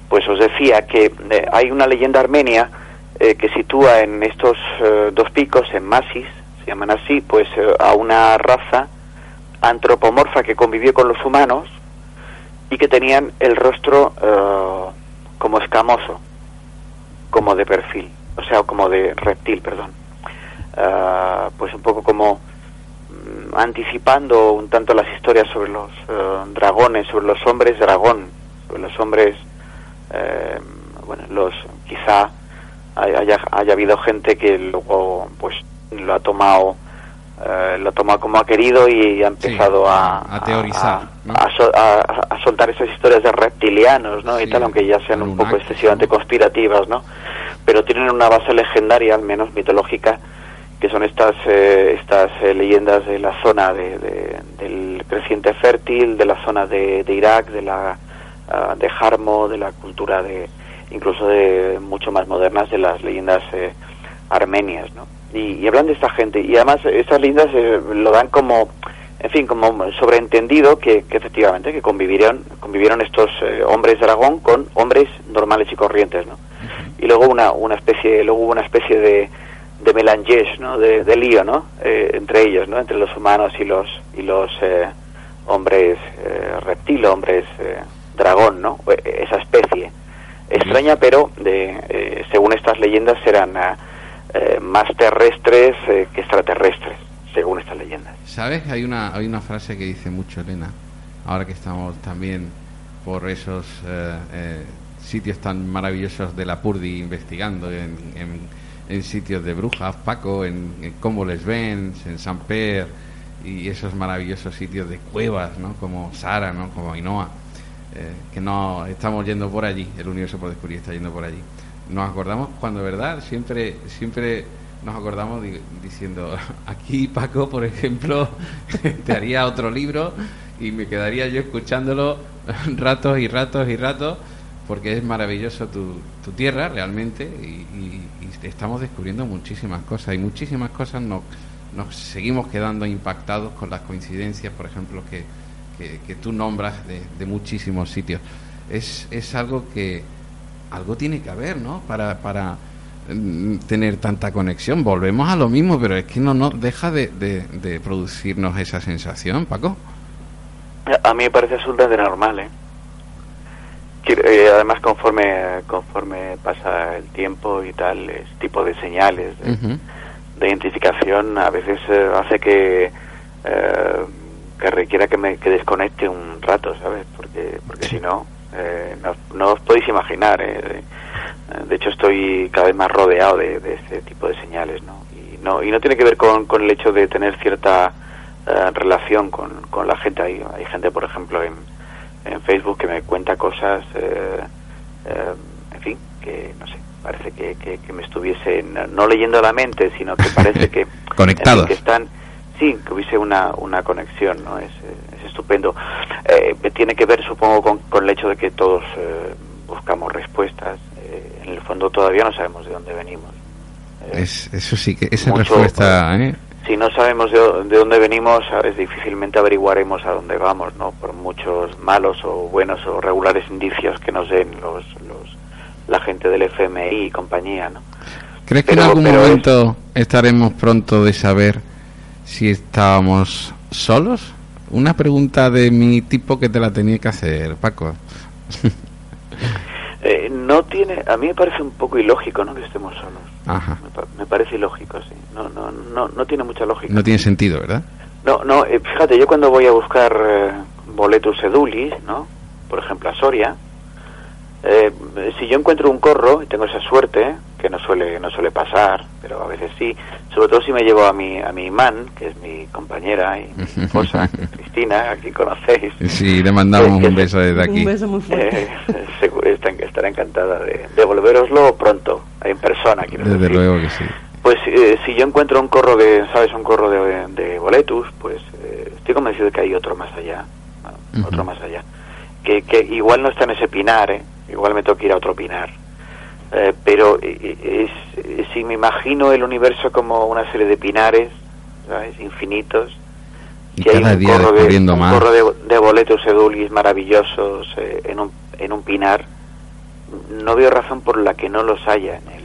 Pues os decía que eh, hay una leyenda armenia eh, que sitúa en estos eh, dos picos, en Masis, se llaman así, pues eh, a una raza antropomorfa que convivió con los humanos y que tenían el rostro eh, como escamoso, como de perfil, o sea, como de reptil, perdón. Ah, pues un poco como mm, anticipando un tanto las historias sobre los dragones, sobre los hombres dragón, sobre los hombres, eh, bueno, los quizá hay- haya, haya habido gente que luego pues lo ha tomado eh, lo ha tomado como ha querido y ha empezado a, a teorizar, a- ¿no? a sol- a- a soltar esas historias de reptilianos ¿no? y tal aunque ya sean un poco excesivamente conspirativas ¿no? pero tienen una base legendaria al menos mitológica que son estas eh, estas eh, leyendas de la zona de, de- del creciente fértil de la zona de, de Irak de la ah, de Jarmo de la cultura de incluso de mucho más modernas de las leyendas eh, armenias ¿no? Y, y hablan de esta gente y además estas leyendas eh, lo dan como en fin como sobreentendido que, que efectivamente que convivieron convivieron estos eh, hombres dragón con hombres normales y corrientes ¿no? y luego una una especie luego hubo una especie de de melanges, ¿no? De, de lío, ¿no? Eh, entre ellos, ¿no? Entre los humanos y los y los eh, hombres eh, reptil, hombres dragón, ¿no? Eh, Esa especie extraña, pero de, eh, según estas leyendas eran ah, eh, más terrestres eh, que extraterrestres, según estas leyendas. ¿Sabes? Hay una, hay una frase que dice mucho Elena, ahora que estamos también por esos eh, eh, sitios tan maravillosos de la Purdi investigando en, en- sitios de brujas, Paco, en, en cómo les ven, en San Per y esos maravillosos sitios de cuevas, ¿no? Como Sara, ¿no? Como Ainhoa, eh, que no estamos yendo por allí, el universo por descubrir está yendo por allí. Nos acordamos cuando, ¿verdad? Siempre, siempre nos acordamos di- diciendo, aquí Paco, por ejemplo, te haría otro libro y me quedaría yo escuchándolo ratos y ratos y ratos, porque es maravilloso tu, tu tierra realmente y, estamos descubriendo muchísimas cosas y muchísimas cosas nos, nos seguimos quedando impactados con las coincidencias, por ejemplo, que, que, que tú nombras de, de muchísimos sitios. Es, es algo que algo tiene que haber, ¿no? Para, para mm, tener tanta conexión. Volvemos a lo mismo, pero es que no nos deja de, de- de producirnos esa sensación, Paco. A mí me parece absolutamente normal, ¿eh? Eh, además, conforme conforme pasa el tiempo y tal, este tipo de señales de, de identificación a veces eh, hace que eh, que requiera que me que desconecte un rato, ¿sabes? Porque porque si no, eh, no no os podéis imaginar. eh, de hecho, estoy cada vez más rodeado de, de este tipo de señales, ¿no? Y no y no tiene que ver con, con el hecho de tener cierta eh, relación con, con la gente. Hay, hay gente, por ejemplo, en, en Facebook que me cuenta cosas, eh, eh, en fin, que no sé, parece que, que, que me estuviese no, leyendo la mente, sino que parece que Conectados. que están, sí, que hubiese una, una conexión, ¿no? Es, es estupendo. Eh, tiene que ver, supongo, con, con el hecho de que todos eh, buscamos respuestas. Eh, en el fondo todavía no sabemos de dónde venimos. Eh, Es, eso sí que esa Mucho, respuesta, ¿eh? si no sabemos de, de dónde venimos, sabes, difícilmente averiguaremos a dónde vamos, ¿no? Por muchos malos o buenos o regulares indicios que nos den los, los la gente del FMI y compañía, ¿no? ¿Crees que Pero- en algún es- momento estaremos pronto de saber si estábamos solos una pregunta de mi tipo que te la tenía que hacer, Paco. Eh, no tiene, a mí me parece un poco ilógico, ¿no? Que estemos solos. Ajá. Me, pa- me parece ilógico, sí. No, no, no, no tiene mucha lógica. No tiene sentido, ¿verdad? No, no, eh, fíjate, yo cuando voy a buscar eh, boletus edulis, ¿no? Por ejemplo, a Soria, eh, si yo encuentro un corro y tengo esa suerte, que no suele no suele pasar, pero a veces sí, sobre todo si me llevo a mi a mi imán, que es mi compañera y mi esposa, Cristina, a quien conocéis. Sí, le mandamos un se- beso desde aquí. Un beso muy fuerte. Eh, estará encantada de devolveroslo pronto, en persona, quiero Desde decir. luego que sí. Pues eh, si yo encuentro un corro de, ¿sabes? Un corro de, de boletus, pues eh, estoy convencido de que hay otro más allá, otro más allá. Que, que igual no está en ese pinar, ¿eh? Igual me toca ir a otro pinar. Eh, pero eh, es, eh, si me imagino el universo como una serie de pinares, ¿sabes? Infinitos. Y que hay cada un día corro de, un más. corro de, de boletus edulis maravillosos eh, en, un, en un pinar, no veo razón por la que no los haya en el,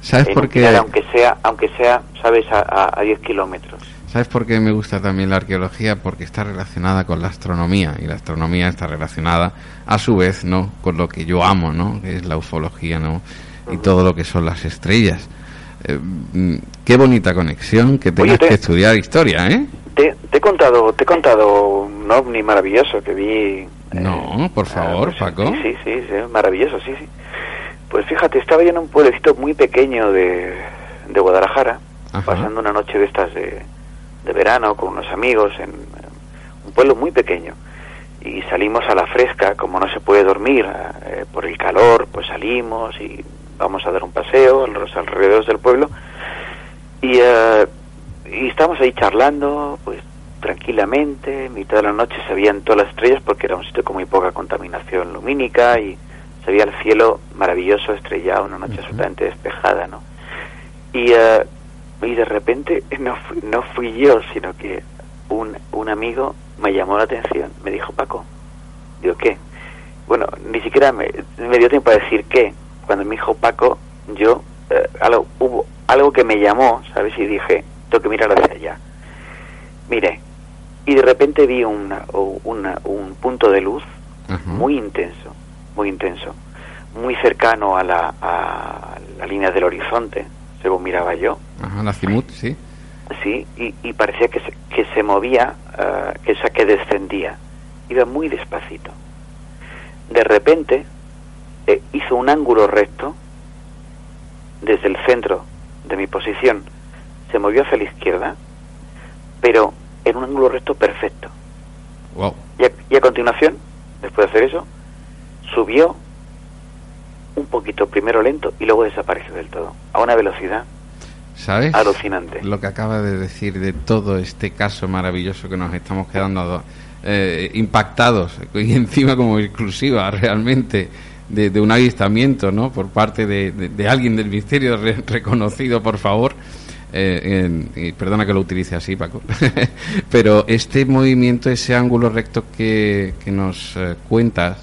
¿Sabes en por qué? pinar, aunque sea, aunque sea, sabes, a, a, a 10 kilómetros. ¿Sabes por qué me gusta también la arqueología? Porque está relacionada con la astronomía y la astronomía está relacionada a su vez, ¿no? Con lo que yo amo, ¿no? Que es la ufología, ¿no? Y todo lo que son las estrellas. Eh, mm, qué bonita conexión que tengas te- que estudiar historia, ¿eh? Te, te he contado, te he contado un ovni maravilloso que vi. eh, No, por favor, pues, Paco. Sí, sí, sí, maravilloso, sí, sí. Pues fíjate, estaba yo en un pueblecito muy pequeño de, de Guadalajara, Ajá. pasando una noche de estas de, de verano con unos amigos en un pueblo muy pequeño. Y salimos a la fresca, como no se puede dormir eh, por el calor, pues salimos y vamos a dar un paseo a los alrededores del pueblo. Y, y estábamos ahí charlando, pues tranquilamente, en mitad de la noche se veían todas las estrellas porque era un sitio con muy poca contaminación lumínica y se veía el cielo maravilloso, estrellado, una noche absolutamente despejada, ¿no? Y, eh, y de repente no fui, no fui yo, sino que un, un amigo me llamó la atención, me dijo, Paco, digo, ¿qué? Bueno, ni siquiera me, me dio tiempo a decir qué. Cuando me dijo Paco, yo, eh, algo, hubo algo que me llamó, ¿sabes? Y dije, tengo que mirar hacia allá. Mire, y de repente vi una, un punto de luz muy intenso, muy intenso, muy cercano a la, a la línea del horizonte, según miraba yo, Ajá, la Cimut, sí. sí, y, y parecía que se, que se movía, eh, que, o sea, que descendía, iba muy despacito. De repente eh, hizo un ángulo recto desde el centro de mi posición, se movió hacia la izquierda, pero en un ángulo recto perfecto. Wow. Y a, y a continuación, después de hacer eso, subió un poquito, primero lento y luego desapareció del todo, a una velocidad ¿Sabes? alucinante. Lo que acaba de decir de todo este caso maravilloso que nos estamos quedando eh, impactados y encima como exclusiva realmente de, de un avistamiento, ¿no? Por parte de, de- de alguien del misterio re- reconocido, por favor. Eh, en- y perdona que lo utilice así, Paco. Pero este movimiento, ese ángulo recto que, que nos eh, cuentas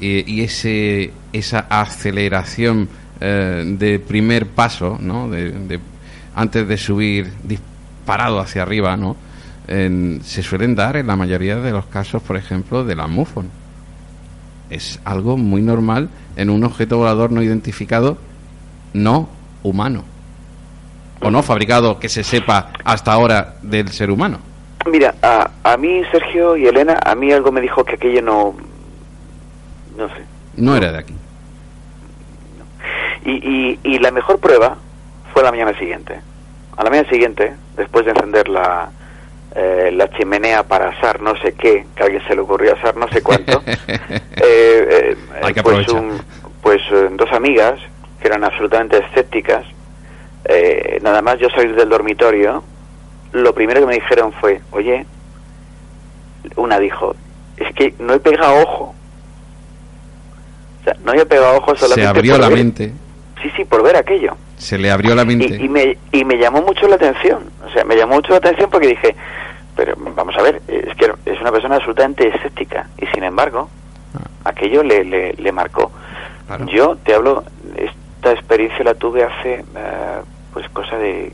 y, y ese esa aceleración eh, de primer paso, ¿no? De, antes de subir disparado hacia arriba, ¿no? En- se suelen dar en la mayoría de los casos, por ejemplo, de la MUFON. Es algo muy normal en un objeto volador no identificado, no humano. O no fabricado que se sepa hasta ahora del ser humano. Mira, a, a mí, Sergio y Elena, a mí algo me dijo que aquello no... No sé. No era de aquí. Y, y, y la mejor prueba fue la mañana siguiente. A la mañana siguiente, después de encender la, eh, la chimenea para asar no sé qué, que a alguien se le ocurrió asar no sé cuánto, eh, eh, Hay que pues, un- pues eh, dos amigas que eran absolutamente escépticas, nada más yo salir del dormitorio, lo primero que me dijeron fue, oye, una dijo, es que no he pegado ojo. O sea, no he pegado ojo solamente Se abrió por la ver- mente. Sí, sí, por ver aquello. Se le abrió la mente. Y, y me, y me llamó mucho la atención. O sea, me llamó mucho la atención porque dije, pero vamos a ver, es que es una persona absolutamente escéptica. Y sin embargo, aquello le, le, le marcó. Ah. Claro. Yo te hablo, esta experiencia la tuve hace, eh, pues cosa de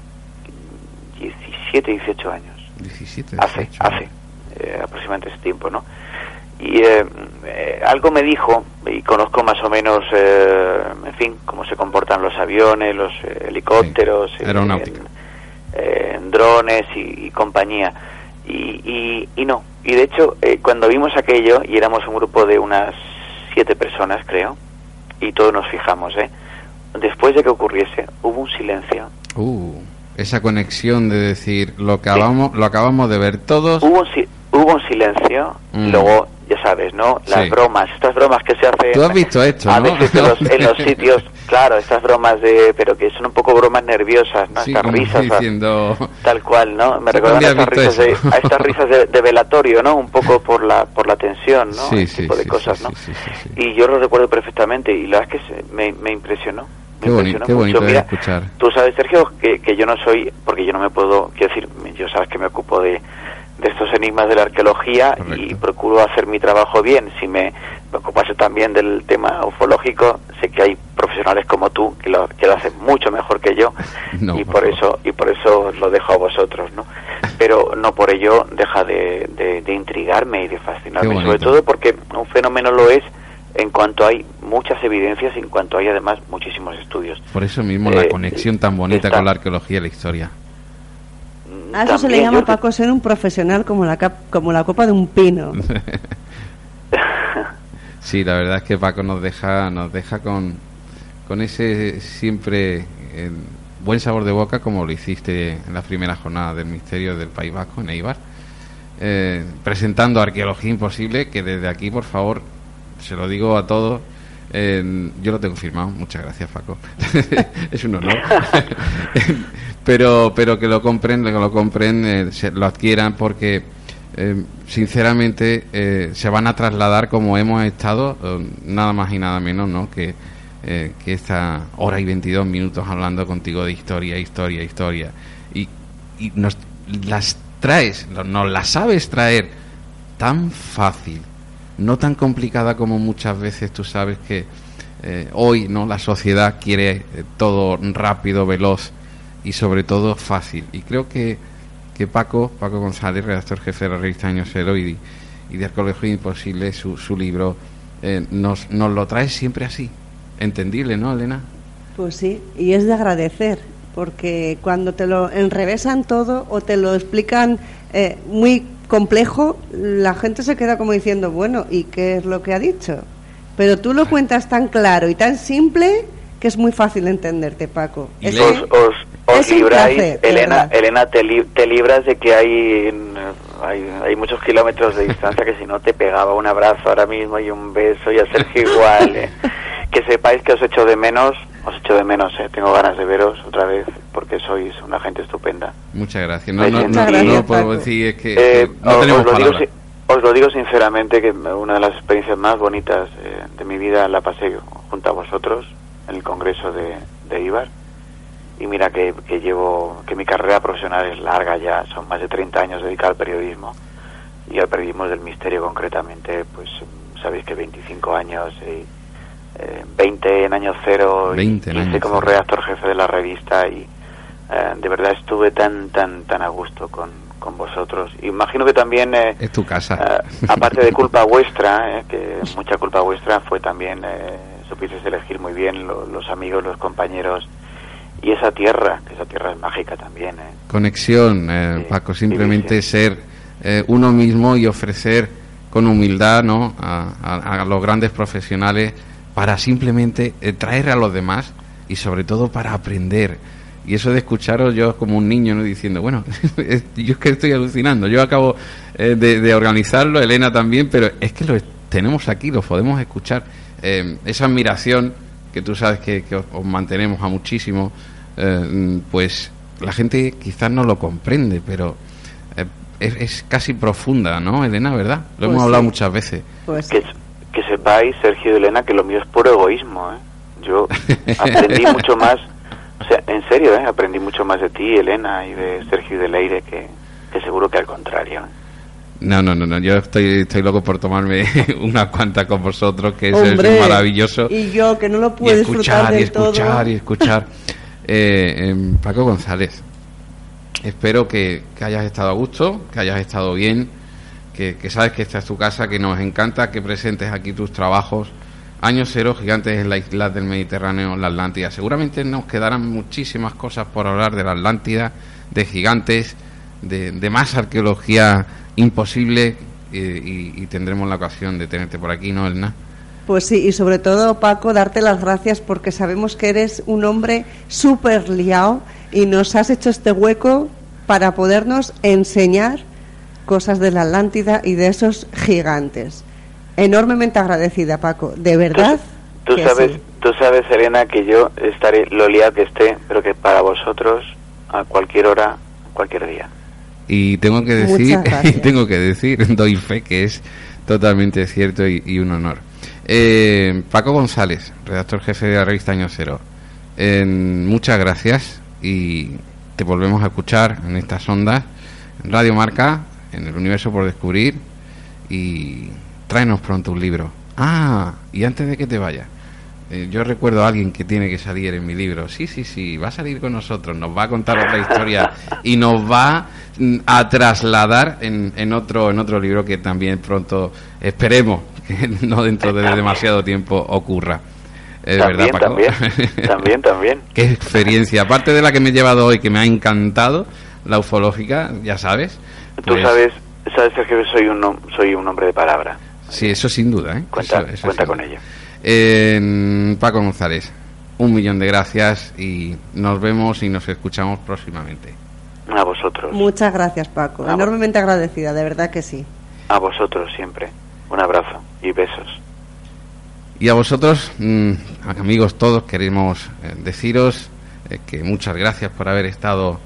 17, 18 años. 17, Hace, 18. hace. eh, aproximadamente ese tiempo, ¿no? Y eh, eh, algo me dijo, y conozco más o menos, eh, en fin, cómo se comportan los aviones, los eh, helicópteros, Sí, aeronáutica. en- en drones y, y compañía. Y, y, y no. Y de hecho, eh, cuando vimos aquello, y éramos un grupo de unas siete personas, creo, y todos nos fijamos, ¿eh? Después de que ocurriese, hubo un silencio. Uh, esa conexión de decir lo acabamos, lo acabamos de ver todos. Hubo un, si- hubo un silencio, Mm. luego, ya sabes, ¿no? Las Sí. bromas, estas bromas que se hacen... Tú has visto esto, A ¿no? veces en los, en los sitios, claro, estas bromas de... Pero que son un poco bromas nerviosas, ¿no? Sí, estas risas... diciendo Tal cual, ¿no? Me ¿Tú recuerdan a estas, risas de, a estas risas de, de velatorio, ¿no? Un poco por la por la tensión, ¿no? Sí, tipo de cosas, ¿no? Y yo lo recuerdo perfectamente y la verdad es que se- me, me impresionó. Qué boni- impresionó qué bonito Mira, escuchar. Tú sabes, Sergio, que, que yo no soy, porque yo no me puedo, quiero decir, yo sabes que me ocupo de, de estos enigmas de la arqueología y procuro hacer mi trabajo bien. Si me, me ocupase también del tema ufológico, sé que hay profesionales como tú que lo, que lo hacen mucho mejor que yo No, y por eso y por eso lo dejo a vosotros, ¿no? Pero no por ello deja de, de- de intrigarme y de fascinarme, sobre todo porque un fenómeno lo es en cuanto hay muchas evidencias y en cuanto hay además muchísimos estudios. Por eso mismo la Eh, conexión tan bonita con la arqueología y la historia. A eso se le llama, Paco, ser un profesional como la, cap- como la copa de un pino. Sí, la verdad es que Paco nos deja, nos deja con, con ese siempre eh, buen sabor de boca como lo hiciste en la primera jornada del Misterio del País Vasco en Eibar, eh, presentando Arqueología Imposible, que desde aquí, por favor, se lo digo a todos, eh, yo lo tengo firmado, muchas gracias Paco, es un honor, pero, pero que lo compren, que lo compren, eh, se- lo adquieran porque eh, sinceramente eh, se van a trasladar como hemos estado, eh, nada más y nada menos, ¿no? Que, que esta hora y 22 minutos hablando contigo de historia, historia, historia. Y, y nos las traes, no- nos las sabes traer tan fácil, no tan complicada como muchas veces tú sabes que hoy no la sociedad quiere todo rápido, veloz y sobre todo fácil. Y creo que que Paco, Paco González, redactor jefe de la revista Año Cero y, y de Arqueología Imposible, su, su libro, eh, nos, nos lo trae siempre así. Entendible, ¿no, Elena? Pues sí, y es de agradecer, porque cuando te lo enrevesan todo o te lo explican eh, muy complejo, la gente se queda como diciendo, bueno, ¿y qué es lo que ha dicho? Pero tú lo cuentas tan claro y tan simple que es muy fácil entenderte, Paco. Y Es os, os libráis, placer, Elena. Elena te, li- te libras de que hay, hay hay muchos kilómetros de distancia que si no te pegaba un abrazo ahora mismo y un beso y a Sergio igual. eh. Que sepáis que os echo de menos, os echo de menos, eh. tengo ganas de veros otra vez porque sois una gente estupenda. Muchas gracias. No, Pues no, no, gracias, no puedo decir es que, Eh, que no os- tenemos os, lo digo, os lo digo sinceramente que una de las experiencias más bonitas eh, de mi vida la pasé junto a vosotros en el Congreso de, de Ibar. Y mira que, que llevo, que mi carrera profesional es larga ya, son más de 30 años dedicada al periodismo y al periodismo del misterio concretamente, pues sabéis que 25 años y eh, 20 en año cero 20 y en 15 año como redactor jefe de la revista y eh, de verdad estuve tan tan tan a gusto con, con vosotros. Imagino que también eh, Es tu casa. eh, aparte de culpa vuestra, eh, que mucha culpa vuestra fue también eh, supisteis elegir muy bien lo- los amigos, los compañeros y esa tierra, que esa tierra es mágica también. eh. Conexión, eh, Sí, Paco, simplemente sí. ser eh, uno mismo y ofrecer con humildad ¿no? a, a- a los grandes profesionales para simplemente eh, traer a los demás y sobre todo para aprender. Y eso de escucharos yo como un niño ¿no? diciendo, bueno, yo es que estoy alucinando, yo acabo eh, de, de organizarlo, Elena también, pero es que lo tenemos aquí, lo podemos escuchar. Eh, esa admiración que tú sabes que, que os, os mantenemos a muchísimo, eh, pues la gente quizás no lo comprende, pero eh, es, es casi profunda, ¿no, Elena, verdad? Lo Pues hemos hablado muchas veces. Pues Que, que sepáis, Sergio y Elena, que lo mío es puro egoísmo. ¿eh? Yo aprendí mucho más, o sea, en serio, ¿eh? aprendí mucho más de ti, Elena, y de Sergio y de Leire, que, que seguro que al contrario. No, no, no, no, yo estoy, estoy loco por tomarme unas cuantas con vosotros, que eso es maravilloso. Y yo que no lo y puedo disfrutar escuchar y todo. escuchar y escuchar. Eh, em, Paco González, espero que, que hayas estado a gusto, que hayas estado bien, que, que sabes que esta es tu casa, que nos encanta que presentes aquí tus trabajos. Años cero, gigantes en la isla del Mediterráneo, la Atlántida. Seguramente nos quedarán muchísimas cosas por hablar de la Atlántida, de gigantes, de, de más arqueología imposible eh, y, y tendremos la ocasión de tenerte por aquí, ¿no, Elena? Pues sí, y sobre todo, Paco, darte las gracias porque sabemos que eres un hombre súper liado y nos has hecho este hueco para podernos enseñar cosas de la Atlántida y de esos gigantes. Enormemente agradecida, Paco, de verdad. Tú sabes, sí. tú sabes, Elena, que yo estaré lo liado que esté, pero que para vosotros a cualquier hora, cualquier día. Y tengo que decir, tengo que decir, doy fe que es totalmente cierto y, y un honor. Eh, Paco González, redactor jefe de la revista Año Cero. eh, muchas gracias y te volvemos a escuchar en estas ondas, en Radio Marca, en el universo por descubrir y tráenos pronto un libro. Ah, y antes de que te vayas, eh, yo recuerdo a alguien que tiene que salir en mi libro. Sí, sí, sí, va a salir con nosotros, nos va a contar otra historia y nos va mm, a trasladar en, en otro en otro libro que también pronto esperemos que no dentro de demasiado tiempo ocurra. Es también, verdad, Paco. también, también, también. Qué experiencia. Aparte de la que me he llevado hoy, que me ha encantado, la ufológica, ya sabes. Tú pues, sabes, sabes Sergio, que soy un, soy un hombre de palabra. Sí, eso sin duda, ¿eh? Cuenta, Eso- eso cuenta con duda. ello. Eh, Paco González, un millón de gracias y nos vemos y nos escuchamos próximamente. A vosotros, Muchas gracias, Paco. Enormemente agradecida, de verdad que sí. a vosotros siempre. Un abrazo y besos. Y a vosotros, mm, amigos todos, queremos eh, deciros eh, que muchas gracias por haber estado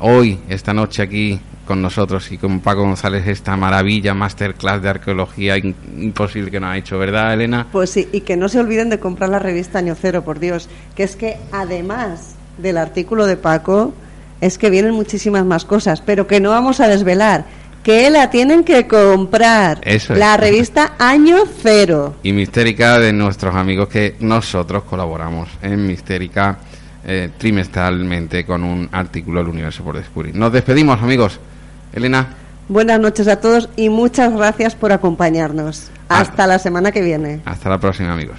hoy, esta noche aquí con nosotros y con Paco González esta maravilla masterclass de arqueología imposible que nos ha hecho, ¿verdad, Elena? Pues sí, y que no se olviden de comprar la revista Año Cero, por Dios, que es que además del artículo de Paco, es que vienen muchísimas más cosas, pero que no vamos a desvelar, que la tienen que comprar. Eso es. La revista Año Cero. y Mistérica de nuestros amigos que nosotros colaboramos en Mistérica eh, trimestralmente con un artículo del universo por descubrir. Nos despedimos, amigos. Elena, Buenas noches a todos y muchas gracias por acompañarnos. Ah. Hasta la semana que viene. hasta la próxima, amigos.